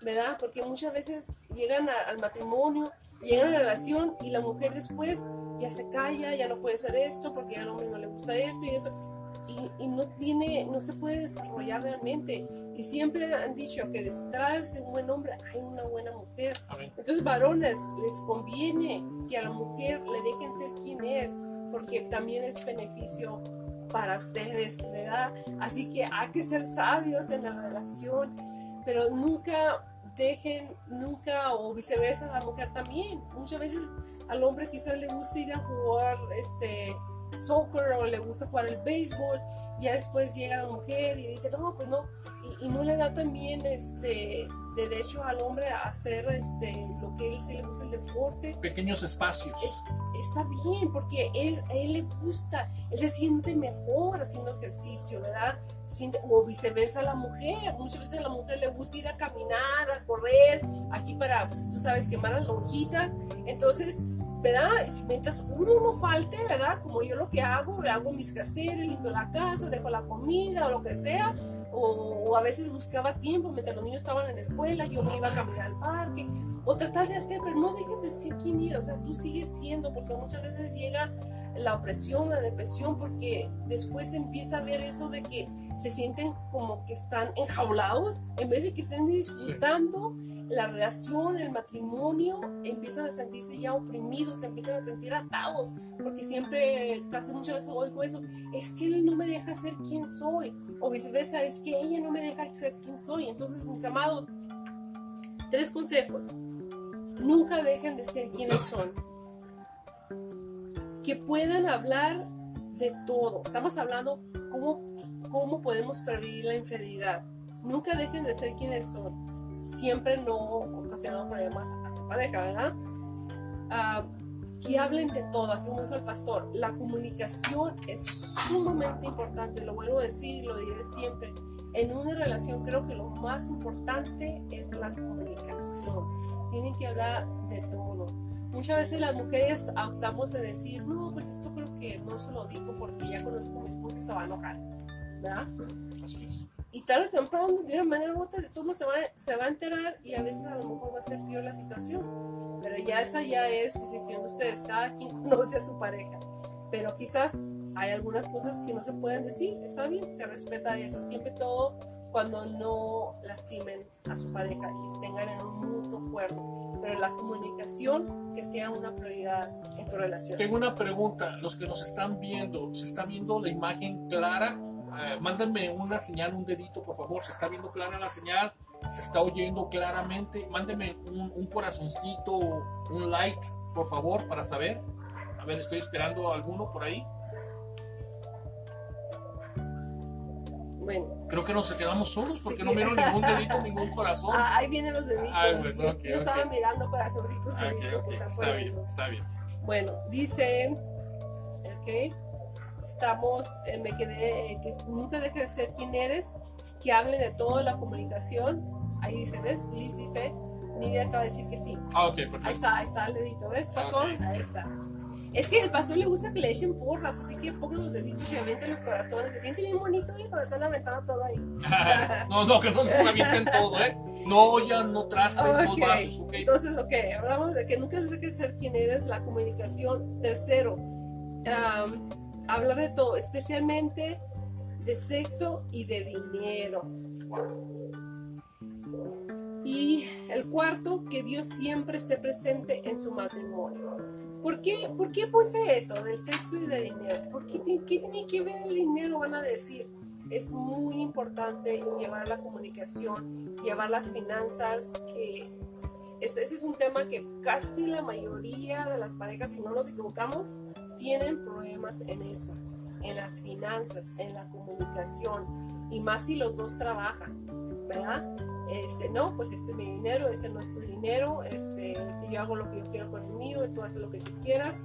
¿verdad? Porque muchas veces llegan a- al matrimonio, llegan a la relación y la mujer después ya se calla, ya no puede hacer esto porque al hombre no le gusta esto y eso. Y, y no tiene, no se puede desarrollar realmente. Y siempre han dicho que detrás de un buen hombre hay una buena mujer. Entonces, varones, les conviene que a la mujer le dejen ser quien es, porque también es beneficio para ustedes, ¿verdad? Así que hay que ser sabios en la relación, pero nunca dejen, nunca, o viceversa, a la mujer también. Muchas veces al hombre quizás le gusta ir a jugar este soccer o le gusta jugar el béisbol, ya después llega la mujer y dice, no, pues no, y, y no le da también este derecho al hombre a hacer este lo que él se le gusta el deporte Pequeños espacios. Está bien porque él, a él le gusta él se siente mejor haciendo ejercicio verdad se siente, o viceversa la mujer muchas veces a la mujer le gusta ir a caminar a correr aquí para pues tú sabes quemar la lonjita entonces ¿verdad? Mientras uno no falte, ¿verdad? Como yo lo que hago, hago mis caseres, limpio la casa, dejo la comida o lo que sea, o, o a veces buscaba tiempo mientras los niños estaban en la escuela, yo me iba a caminar al parque, o tratar de hacer, pero no dejes de ser quien eres, o sea, tú sigues siendo, porque muchas veces llega la opresión, la depresión, porque después empieza a ver eso de que se sienten como que están enjaulados, en vez de que estén disfrutando la relación, el matrimonio, empiezan a sentirse ya oprimidos, se empiezan a sentir atados, porque siempre, casi muchas veces oigo eso, es que él no me deja ser quien soy, o viceversa, es que ella no me deja ser quien soy. Entonces, mis amados, tres consejos. Nunca dejen de ser quienes son. Que puedan hablar de todo. Estamos hablando cómo, cómo podemos prevenir la infidelidad. Nunca dejen de ser quienes son. Siempre no ocasionando problemas a tu pareja, ¿verdad? Ah, que hablen de todo, aquí dijo el pastor, la comunicación es sumamente importante, lo vuelvo a decir y lo diré siempre. En una relación creo que lo más importante es la comunicación. Tienen que hablar de todo. Muchas veces las mujeres optamos a decir, no, pues esto creo que no se lo digo porque ya conozco a mi esposa y se va a enojar, ¿verdad? Así es. Y tarde o temprano, de una manera u otra, de todo se va, se va a enterar y a veces a lo mejor va a ser peor la situación. Pero ya esa ya es decisión de ustedes, cada quien conoce a su pareja. Pero quizás hay algunas cosas que no se pueden decir, está bien, se respeta eso, siempre todo cuando no lastimen a su pareja y tengan en un mutuo acuerdo. Pero la comunicación que sea una prioridad en tu relación. Tengo una pregunta. Los que nos están viendo, ¿se está viendo la imagen clara? Eh, mándenme una señal, un dedito, por favor. ¿Se está viendo clara la señal? ¿Se está oyendo claramente? Mándenme un, un corazoncito, un like, por favor, para saber. A ver, estoy esperando a alguno por ahí. Bueno, Creo que nos quedamos solos porque Sí. no miro ningún dedito, ningún corazón. ah, ahí vienen los deditos. Ah, bueno, yo, ok, yo estaba ok. mirando corazoncitos Ah, ok, deditos ok, que están Está bien, está bien. Bueno, dice, ok, estamos, eh, me quedé, eh, que nunca dejes de ser quien eres, que hable de todo la comunicación. Ahí dice, ¿ves? Liz dice, Nidia acaba de decir que sí. Ah, ok, Ahí perfecto. está, ahí está el dedito, ¿ves, pastor? Ok. Ahí está. Es que al pastor le gusta que le echen porras, así que pongan los deditos y avienten los corazones. Se siente bien bonito cuando están aventando todo ahí. no, no, que no nos avienten todo, ¿eh? No ollas, no trastes, no Ok, vasos, ¿ok? Entonces, ok, hablamos de que nunca dejes de ser quien eres, la comunicación. Tercero, am, hablar de todo, especialmente de sexo y de dinero. Y el cuarto, que Dios siempre esté presente en su matrimonio. ¿Por qué, ¿Por qué puse eso del sexo y de dinero? ¿Por qué, qué tiene que ver el dinero? Van a decir. Es muy importante llevar la comunicación llevar las finanzas, que ese es un tema que casi la mayoría de las parejas, si no nos equivocamos, tienen problemas en eso, en las finanzas, en la comunicación, y más si los dos trabajan, ¿verdad? Este, no, pues ese es mi dinero, ese es tu dinero, este, este, yo hago lo que yo quiero con el mío, tú haces lo que tú quieras,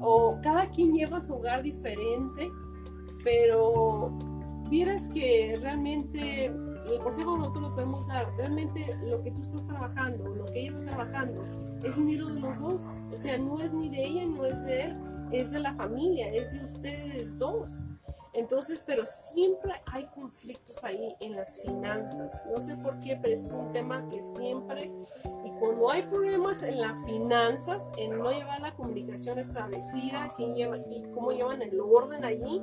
o cada quien lleva su hogar diferente, pero vieras que realmente el consejo nosotros lo podemos dar, realmente lo que tú estás trabajando, lo que ella está trabajando, es dinero de los dos, o sea, no es ni de ella, no es de él, es de la familia, es de ustedes dos. Entonces, pero siempre hay conflictos ahí en las finanzas. No sé por qué, pero es un tema que siempre, y cuando hay problemas en las finanzas, en no llevar la comunicación establecida, quién lleva, y cómo llevan el orden allí,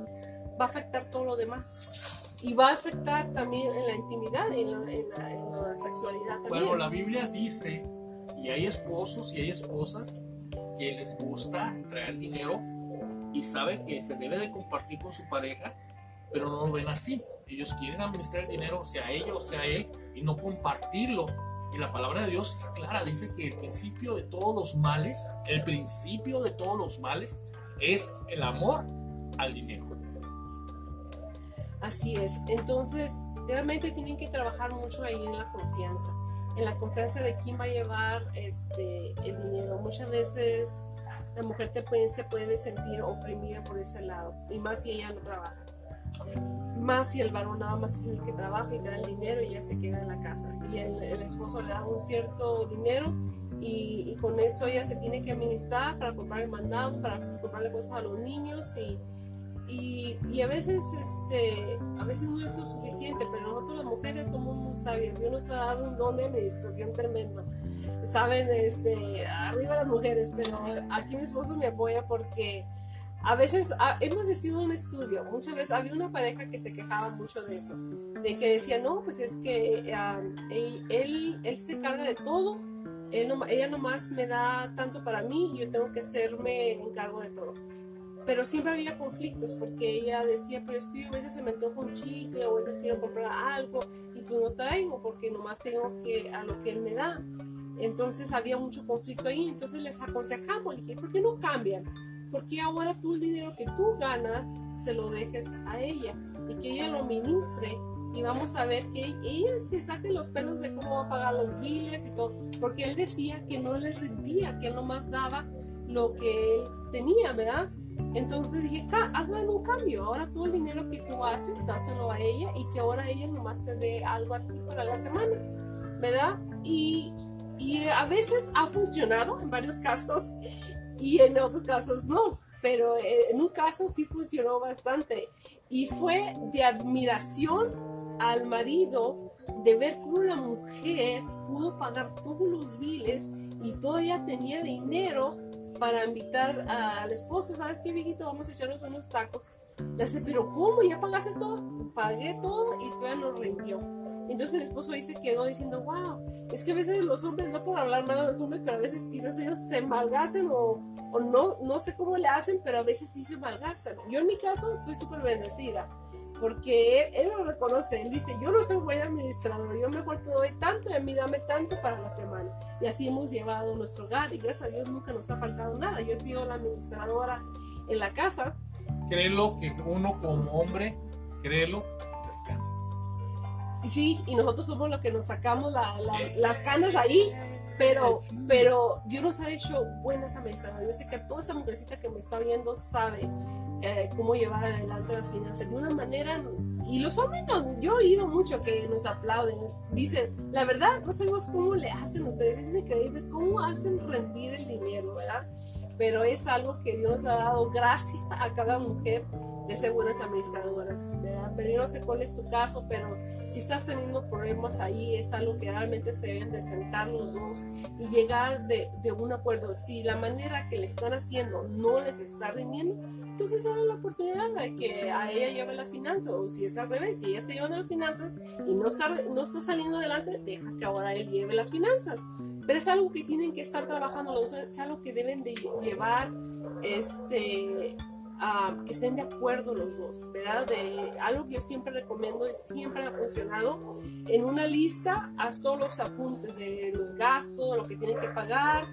va a afectar todo lo demás. Y va a afectar también en la intimidad, en la, en la, en la sexualidad también. Bueno, la Biblia dice, y hay esposos y hay esposas que les gusta traer dinero y sabe que se debe de compartir con su pareja, pero no lo ven así. Ellos quieren administrar el dinero, sea ella o sea él, y no compartirlo. Y la palabra de Dios es clara, dice que el principio de todos los males, el principio de todos los males es el amor al dinero. Así es. Entonces, realmente tienen que trabajar mucho ahí en la confianza, en la confianza de quién va a llevar este, el dinero. Muchas veces la mujer se puede sentir oprimida por ese lado, y más si ella no trabaja. Más si el varón nada más que trabaja y da el dinero y ella se queda en la casa. Y el, esposo le da un cierto dinero y, con eso ella se tiene que administrar para comprar el mandado, para comprarle cosas a los niños y, y, y, a veces este a veces no es lo suficiente pero nosotros las mujeres somos muy sabias Dios nos ha dado un don de administración tremendo saben este arriba las mujeres pero aquí mi esposo me apoya porque a veces a, hemos decidido un estudio. Muchas veces había una pareja que se quejaba mucho de eso de que decía no pues es que um, él, él, se carga de todo. Él no, ella nomás me da tanto para mí yo tengo que hacerme en cargo de todo pero siempre había conflictos porque ella decía, pero es que yo a veces se me antoja un chicle o a veces quiero comprar algo y pues no traigo porque nomás tengo que a lo que él me da. Entonces había mucho conflicto ahí, entonces les aconsejamos, le dije, ¿por qué no cambian? Porque ahora tú el dinero que tú ganas se lo dejes a ella y que ella lo ministre y vamos a ver que ella se saque los pelos de cómo va a pagar los biles y todo, porque él decía que no le rendía, que él nomás daba lo que él tenía, ¿verdad? Entonces dije, hazle un cambio. Ahora todo el dinero que tú haces, dáselo a ella y que ahora ella nomás te dé algo a ti para la semana, ¿verdad? Y, y a veces ha funcionado en varios casos y en otros casos no, pero en un caso sí funcionó bastante y fue de admiración al marido de ver cómo la mujer pudo pagar todos los biles y todavía tenía dinero para invitar al esposo, ¿sabes qué, viejito? Vamos a echarnos unos tacos. Le dice, pero ¿cómo? ¿Ya pagaste todo? Pagué todo y todavía no rindió. Entonces el esposo ahí se quedó diciendo, wow, es que a veces los hombres, no por hablar mal de los hombres, pero a veces quizás ellos se malgastan o, o no, no sé cómo le hacen, pero a veces sí se malgastan. Yo en mi caso estoy súper bendecida porque él, él, lo reconoce, él dice, yo no soy buen administrador, yo mejor te doy tanto y a mí dame tanto para la semana. Y así hemos llevado nuestro hogar y gracias a Dios nunca nos ha faltado nada. Yo he sido la administradora en la casa. Créelo que uno como hombre, créelo, descansa. Y sí, y nosotros somos los que nos sacamos la, la, las canas ahí, pero, pero Dios nos ha hecho buenas administradoras. Yo sé que toda esa mujercita que me está viendo sabe eh, cómo llevar adelante las finanzas de una manera y los hombres no, yo he oído mucho que nos aplauden dicen la verdad no sabemos cómo le hacen ustedes es increíble cómo hacen rendir el dinero verdad pero es algo que Dios nos ha dado gracias a cada mujer de ser buenas administradoras ¿verdad? pero yo no sé cuál es tu caso pero si estás teniendo problemas ahí es algo que realmente se deben de sentar los dos y llegar de, de un acuerdo si la manera que le están haciendo no les está rindiendo entonces dale la oportunidad de que a ella lleve las finanzas, o si es al revés, si ella está llevando las finanzas y no está, no está saliendo adelante, deja que ahora él lleve las finanzas. Pero es algo que tienen que estar trabajando, es algo que deben de llevar este, ah, que estén de acuerdo los dos, ¿verdad? De algo que yo siempre recomiendo y siempre ha funcionado. En una lista, haz todos los apuntes de los gastos, de lo que tienen que pagar,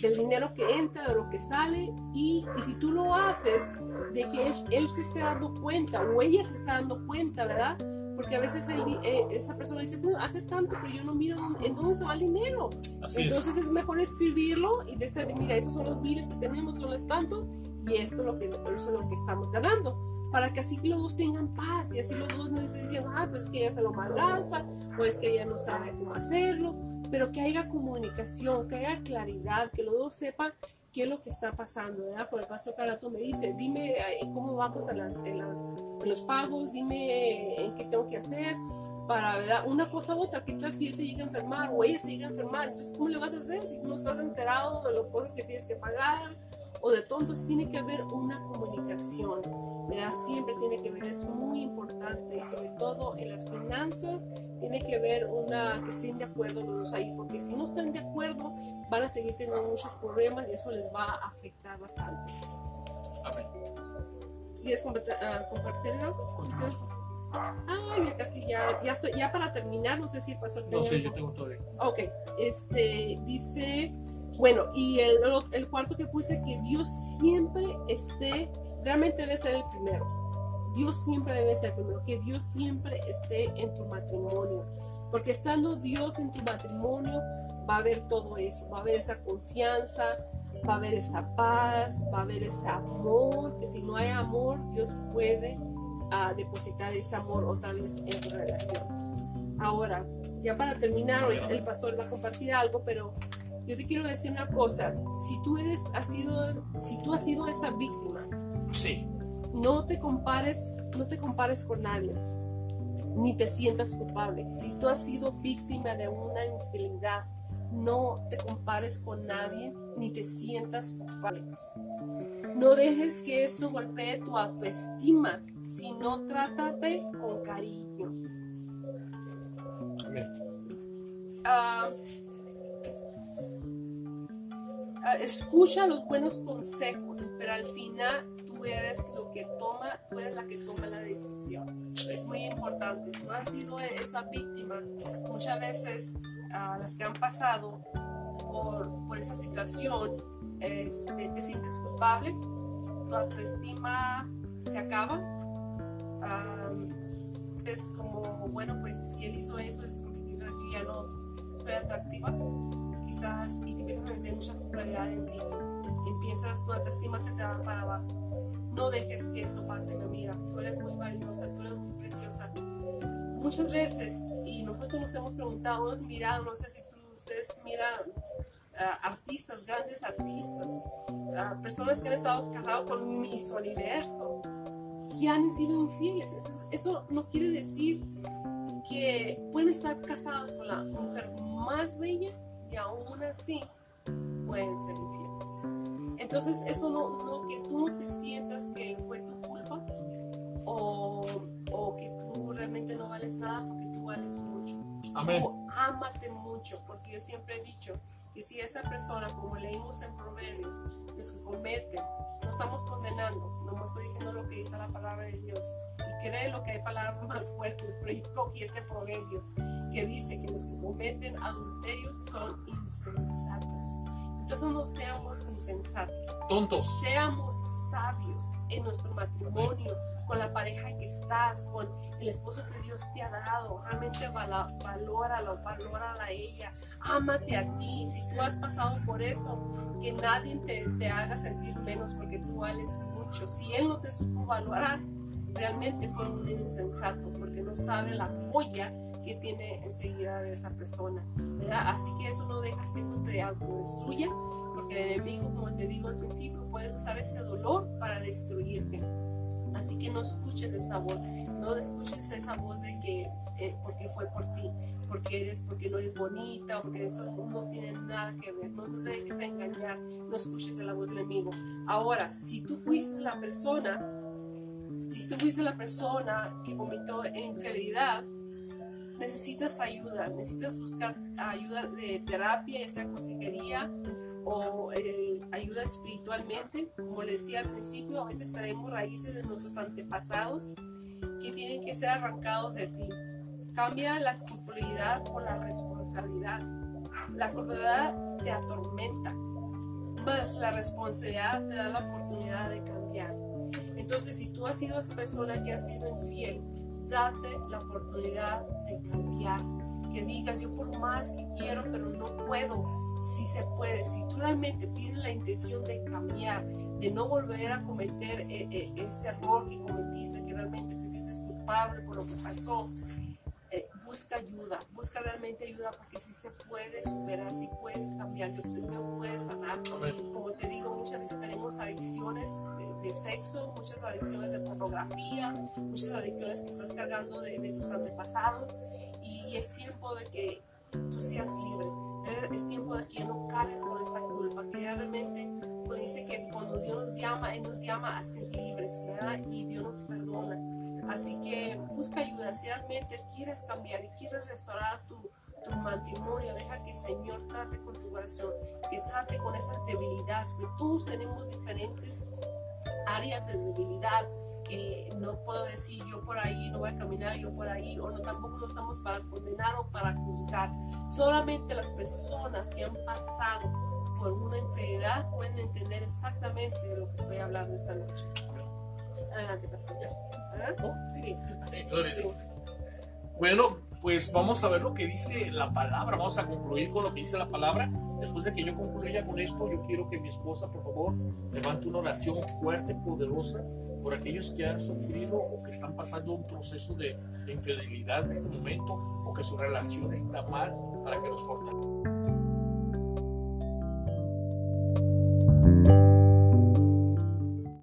del dinero que entra, de lo que sale. Y, y si tú lo haces, de que él, él, se esté dando cuenta o ella se está dando cuenta, ¿verdad? Porque a veces eh, esa persona dice, pues, hace tanto que yo no miro en dónde se va el dinero. Así Entonces es. mejor escribirlo y decir, mira, esos son los miles que tenemos, son los tanto, y esto es lo que, eso es lo que estamos ganando. Para que así los dos tengan paz y así los dos no estén diciendo, ah, pues que ella se lo malgasta, o es que ella no sabe cómo hacerlo, pero que haya comunicación, que haya claridad, que los dos sepan qué es lo que está pasando, ¿verdad? Por el pastor Carato me dice, dime eh, cómo vamos a las, en, las, en los pagos, dime en qué tengo que hacer para, ¿verdad? Una cosa u otra, ¿qué tal si él se llega a enfermar o ella se llega a enfermar? Entonces, ¿cómo le vas a hacer si no estás enterado de las cosas que tienes que pagar? O de tontos, tiene que haber una comunicación, ¿verdad? Siempre tiene que haber, es muy importante, y sobre todo en las finanzas, tiene que haber una, que estén de acuerdo los dos ahí, porque si no están de acuerdo, van a seguir teniendo muchos problemas y eso les va a afectar bastante. Amén. ¿Quieres compartir, algo? Ay, ya casi ya, ya estoy, ya para terminar, no sé si pasó No sé, yo tengo todo. Ok, este, dice, bueno, y el, el cuarto que puse, que Dios siempre esté, realmente debe ser el primero. Dios siempre debe ser el primero, que Dios siempre esté en tu matrimonio. Porque estando Dios en tu matrimonio, va a haber todo eso, va a haber esa confianza, va a haber esa paz, va a haber ese amor, que si no hay amor, Dios puede uh, depositar ese amor otra vez en tu relación. Ahora, ya para terminar, el pastor va a compartir algo, pero yo te quiero decir una cosa, si tú eres, has sido, si tú has sido esa víctima, sí. no te compares, no te compares con nadie, ni te sientas culpable. Si tú has sido víctima de una infidelidad, no te compares con nadie, ni te sientas culpable. No dejes que esto golpee tu autoestima, sino trátate con cariño. Uh, escucha los buenos consejos, pero al final tú eres lo que toma, tú eres la que toma la decisión. Es muy importante. Tú has sido esa víctima. Muchas veces uh, las que han pasado por, esa situación, este, te tu autoestima se acaba. Es como, bueno, pues si él hizo eso es porque quizás yo ya no soy atractiva quizás y te empiezas a meter mucha culpabilidad en ti. Empiezas, tu autoestima se te va para abajo. No dejes que eso pase, mi amiga. Tú eres muy valiosa, tú eres muy preciosa. Muchas veces, y nosotros nos hemos preguntado, hemos mirado, no sé si tú, ustedes miran uh, artistas, grandes artistas, uh, personas que han estado casados con Miss Universo, que han sido infieles. Eso no quiere decir que pueden estar casados con la mujer más bella y aún así pueden ser infieles. Entonces, eso no, no, que tú no te sientas que fue tu culpa o, o que tú realmente no vales nada porque tú vales mucho. Amén. O ámate mucho, porque yo siempre he dicho que si esa persona, como leímos en Proverbios, que cometen, no estamos condenando, no estoy diciendo lo que dice la palabra de Dios. Y creo que hay palabras más fuertes, pero yo escogí este proverbio que dice que los que cometen adulterio son insensatos. Entonces no seamos insensatos. Tontos. Seamos sabios en nuestro matrimonio, con la pareja que estás, con el esposo que Dios te ha dado. Realmente valóralo, valórala a ella. Ámate a ti. Si tú has pasado por eso, que nadie te, te haga sentir menos porque tú vales mucho. Si Él no te supo valorar, realmente fue un insensato porque no sabe la joya que tiene enseguida de esa persona. ¿verdad? Así que eso no dejas que eso te autodestruya, porque el enemigo, como te digo al principio, puede usar ese dolor para destruirte. Así que no escuches esa voz, no escuches esa voz de que eh, porque fue por ti, porque eres, porque no eres bonita, porque eso no tiene nada que ver, no, no te dejes engañar, no escuches la voz del enemigo. Ahora, si tú fuiste la persona, si tú fuiste la persona que cometió infidelidad, necesitas ayuda, necesitas buscar ayuda de terapia, esa consejería o eh, ayuda espiritualmente. Como le decía al principio, a veces traemos raíces de nuestros antepasados que tienen que ser arrancados de ti. Cambia la culpabilidad por la responsabilidad. La culpabilidad te atormenta, más la responsabilidad te da la oportunidad de cambiar. Entonces, si tú has sido esa persona que ha sido infiel, date la oportunidad de cambiar. Que digas, yo por más que quiero, pero no puedo. Si se puede, si tú realmente tienes la intención de cambiar, de no volver a cometer eh, eh, ese error que cometiste, que realmente te sientes culpable por lo que pasó, eh, busca ayuda, busca realmente ayuda porque si se puede superar, si puedes cambiar, Dios te puede sanar. Como te digo, muchas veces tenemos adicciones de, sexo, muchas adicciones de pornografía, muchas adicciones que estás cargando de, tus antepasados y, es tiempo de que tú seas libre. Es tiempo de que ya no cargues con esa culpa, que realmente pues dice que cuando Dios nos llama, Él nos llama a ser libres y Dios nos perdona. Así que busca ayuda. Si realmente quieres cambiar y quieres restaurar tu, tu matrimonio, deja que el Señor trate con tu corazón, que trate con esas debilidades, porque todos tenemos diferentes áreas de debilidad que no puedo decir yo por ahí no voy a caminar yo por ahí o no tampoco no estamos para condenar o para juzgar. Solamente las personas que han pasado por una enfermedad pueden entender exactamente de lo que estoy hablando esta noche. Adelante pastor. Sí. Bueno, pues vamos a ver lo que dice la palabra, vamos a concluir con lo que dice la palabra. Después de que yo concluya con esto, yo quiero que mi esposa, por favor, levante una oración fuerte, poderosa, por aquellos que han sufrido o que están pasando un proceso de, infidelidad en este momento o que su relación está mal para que nos fortalezca.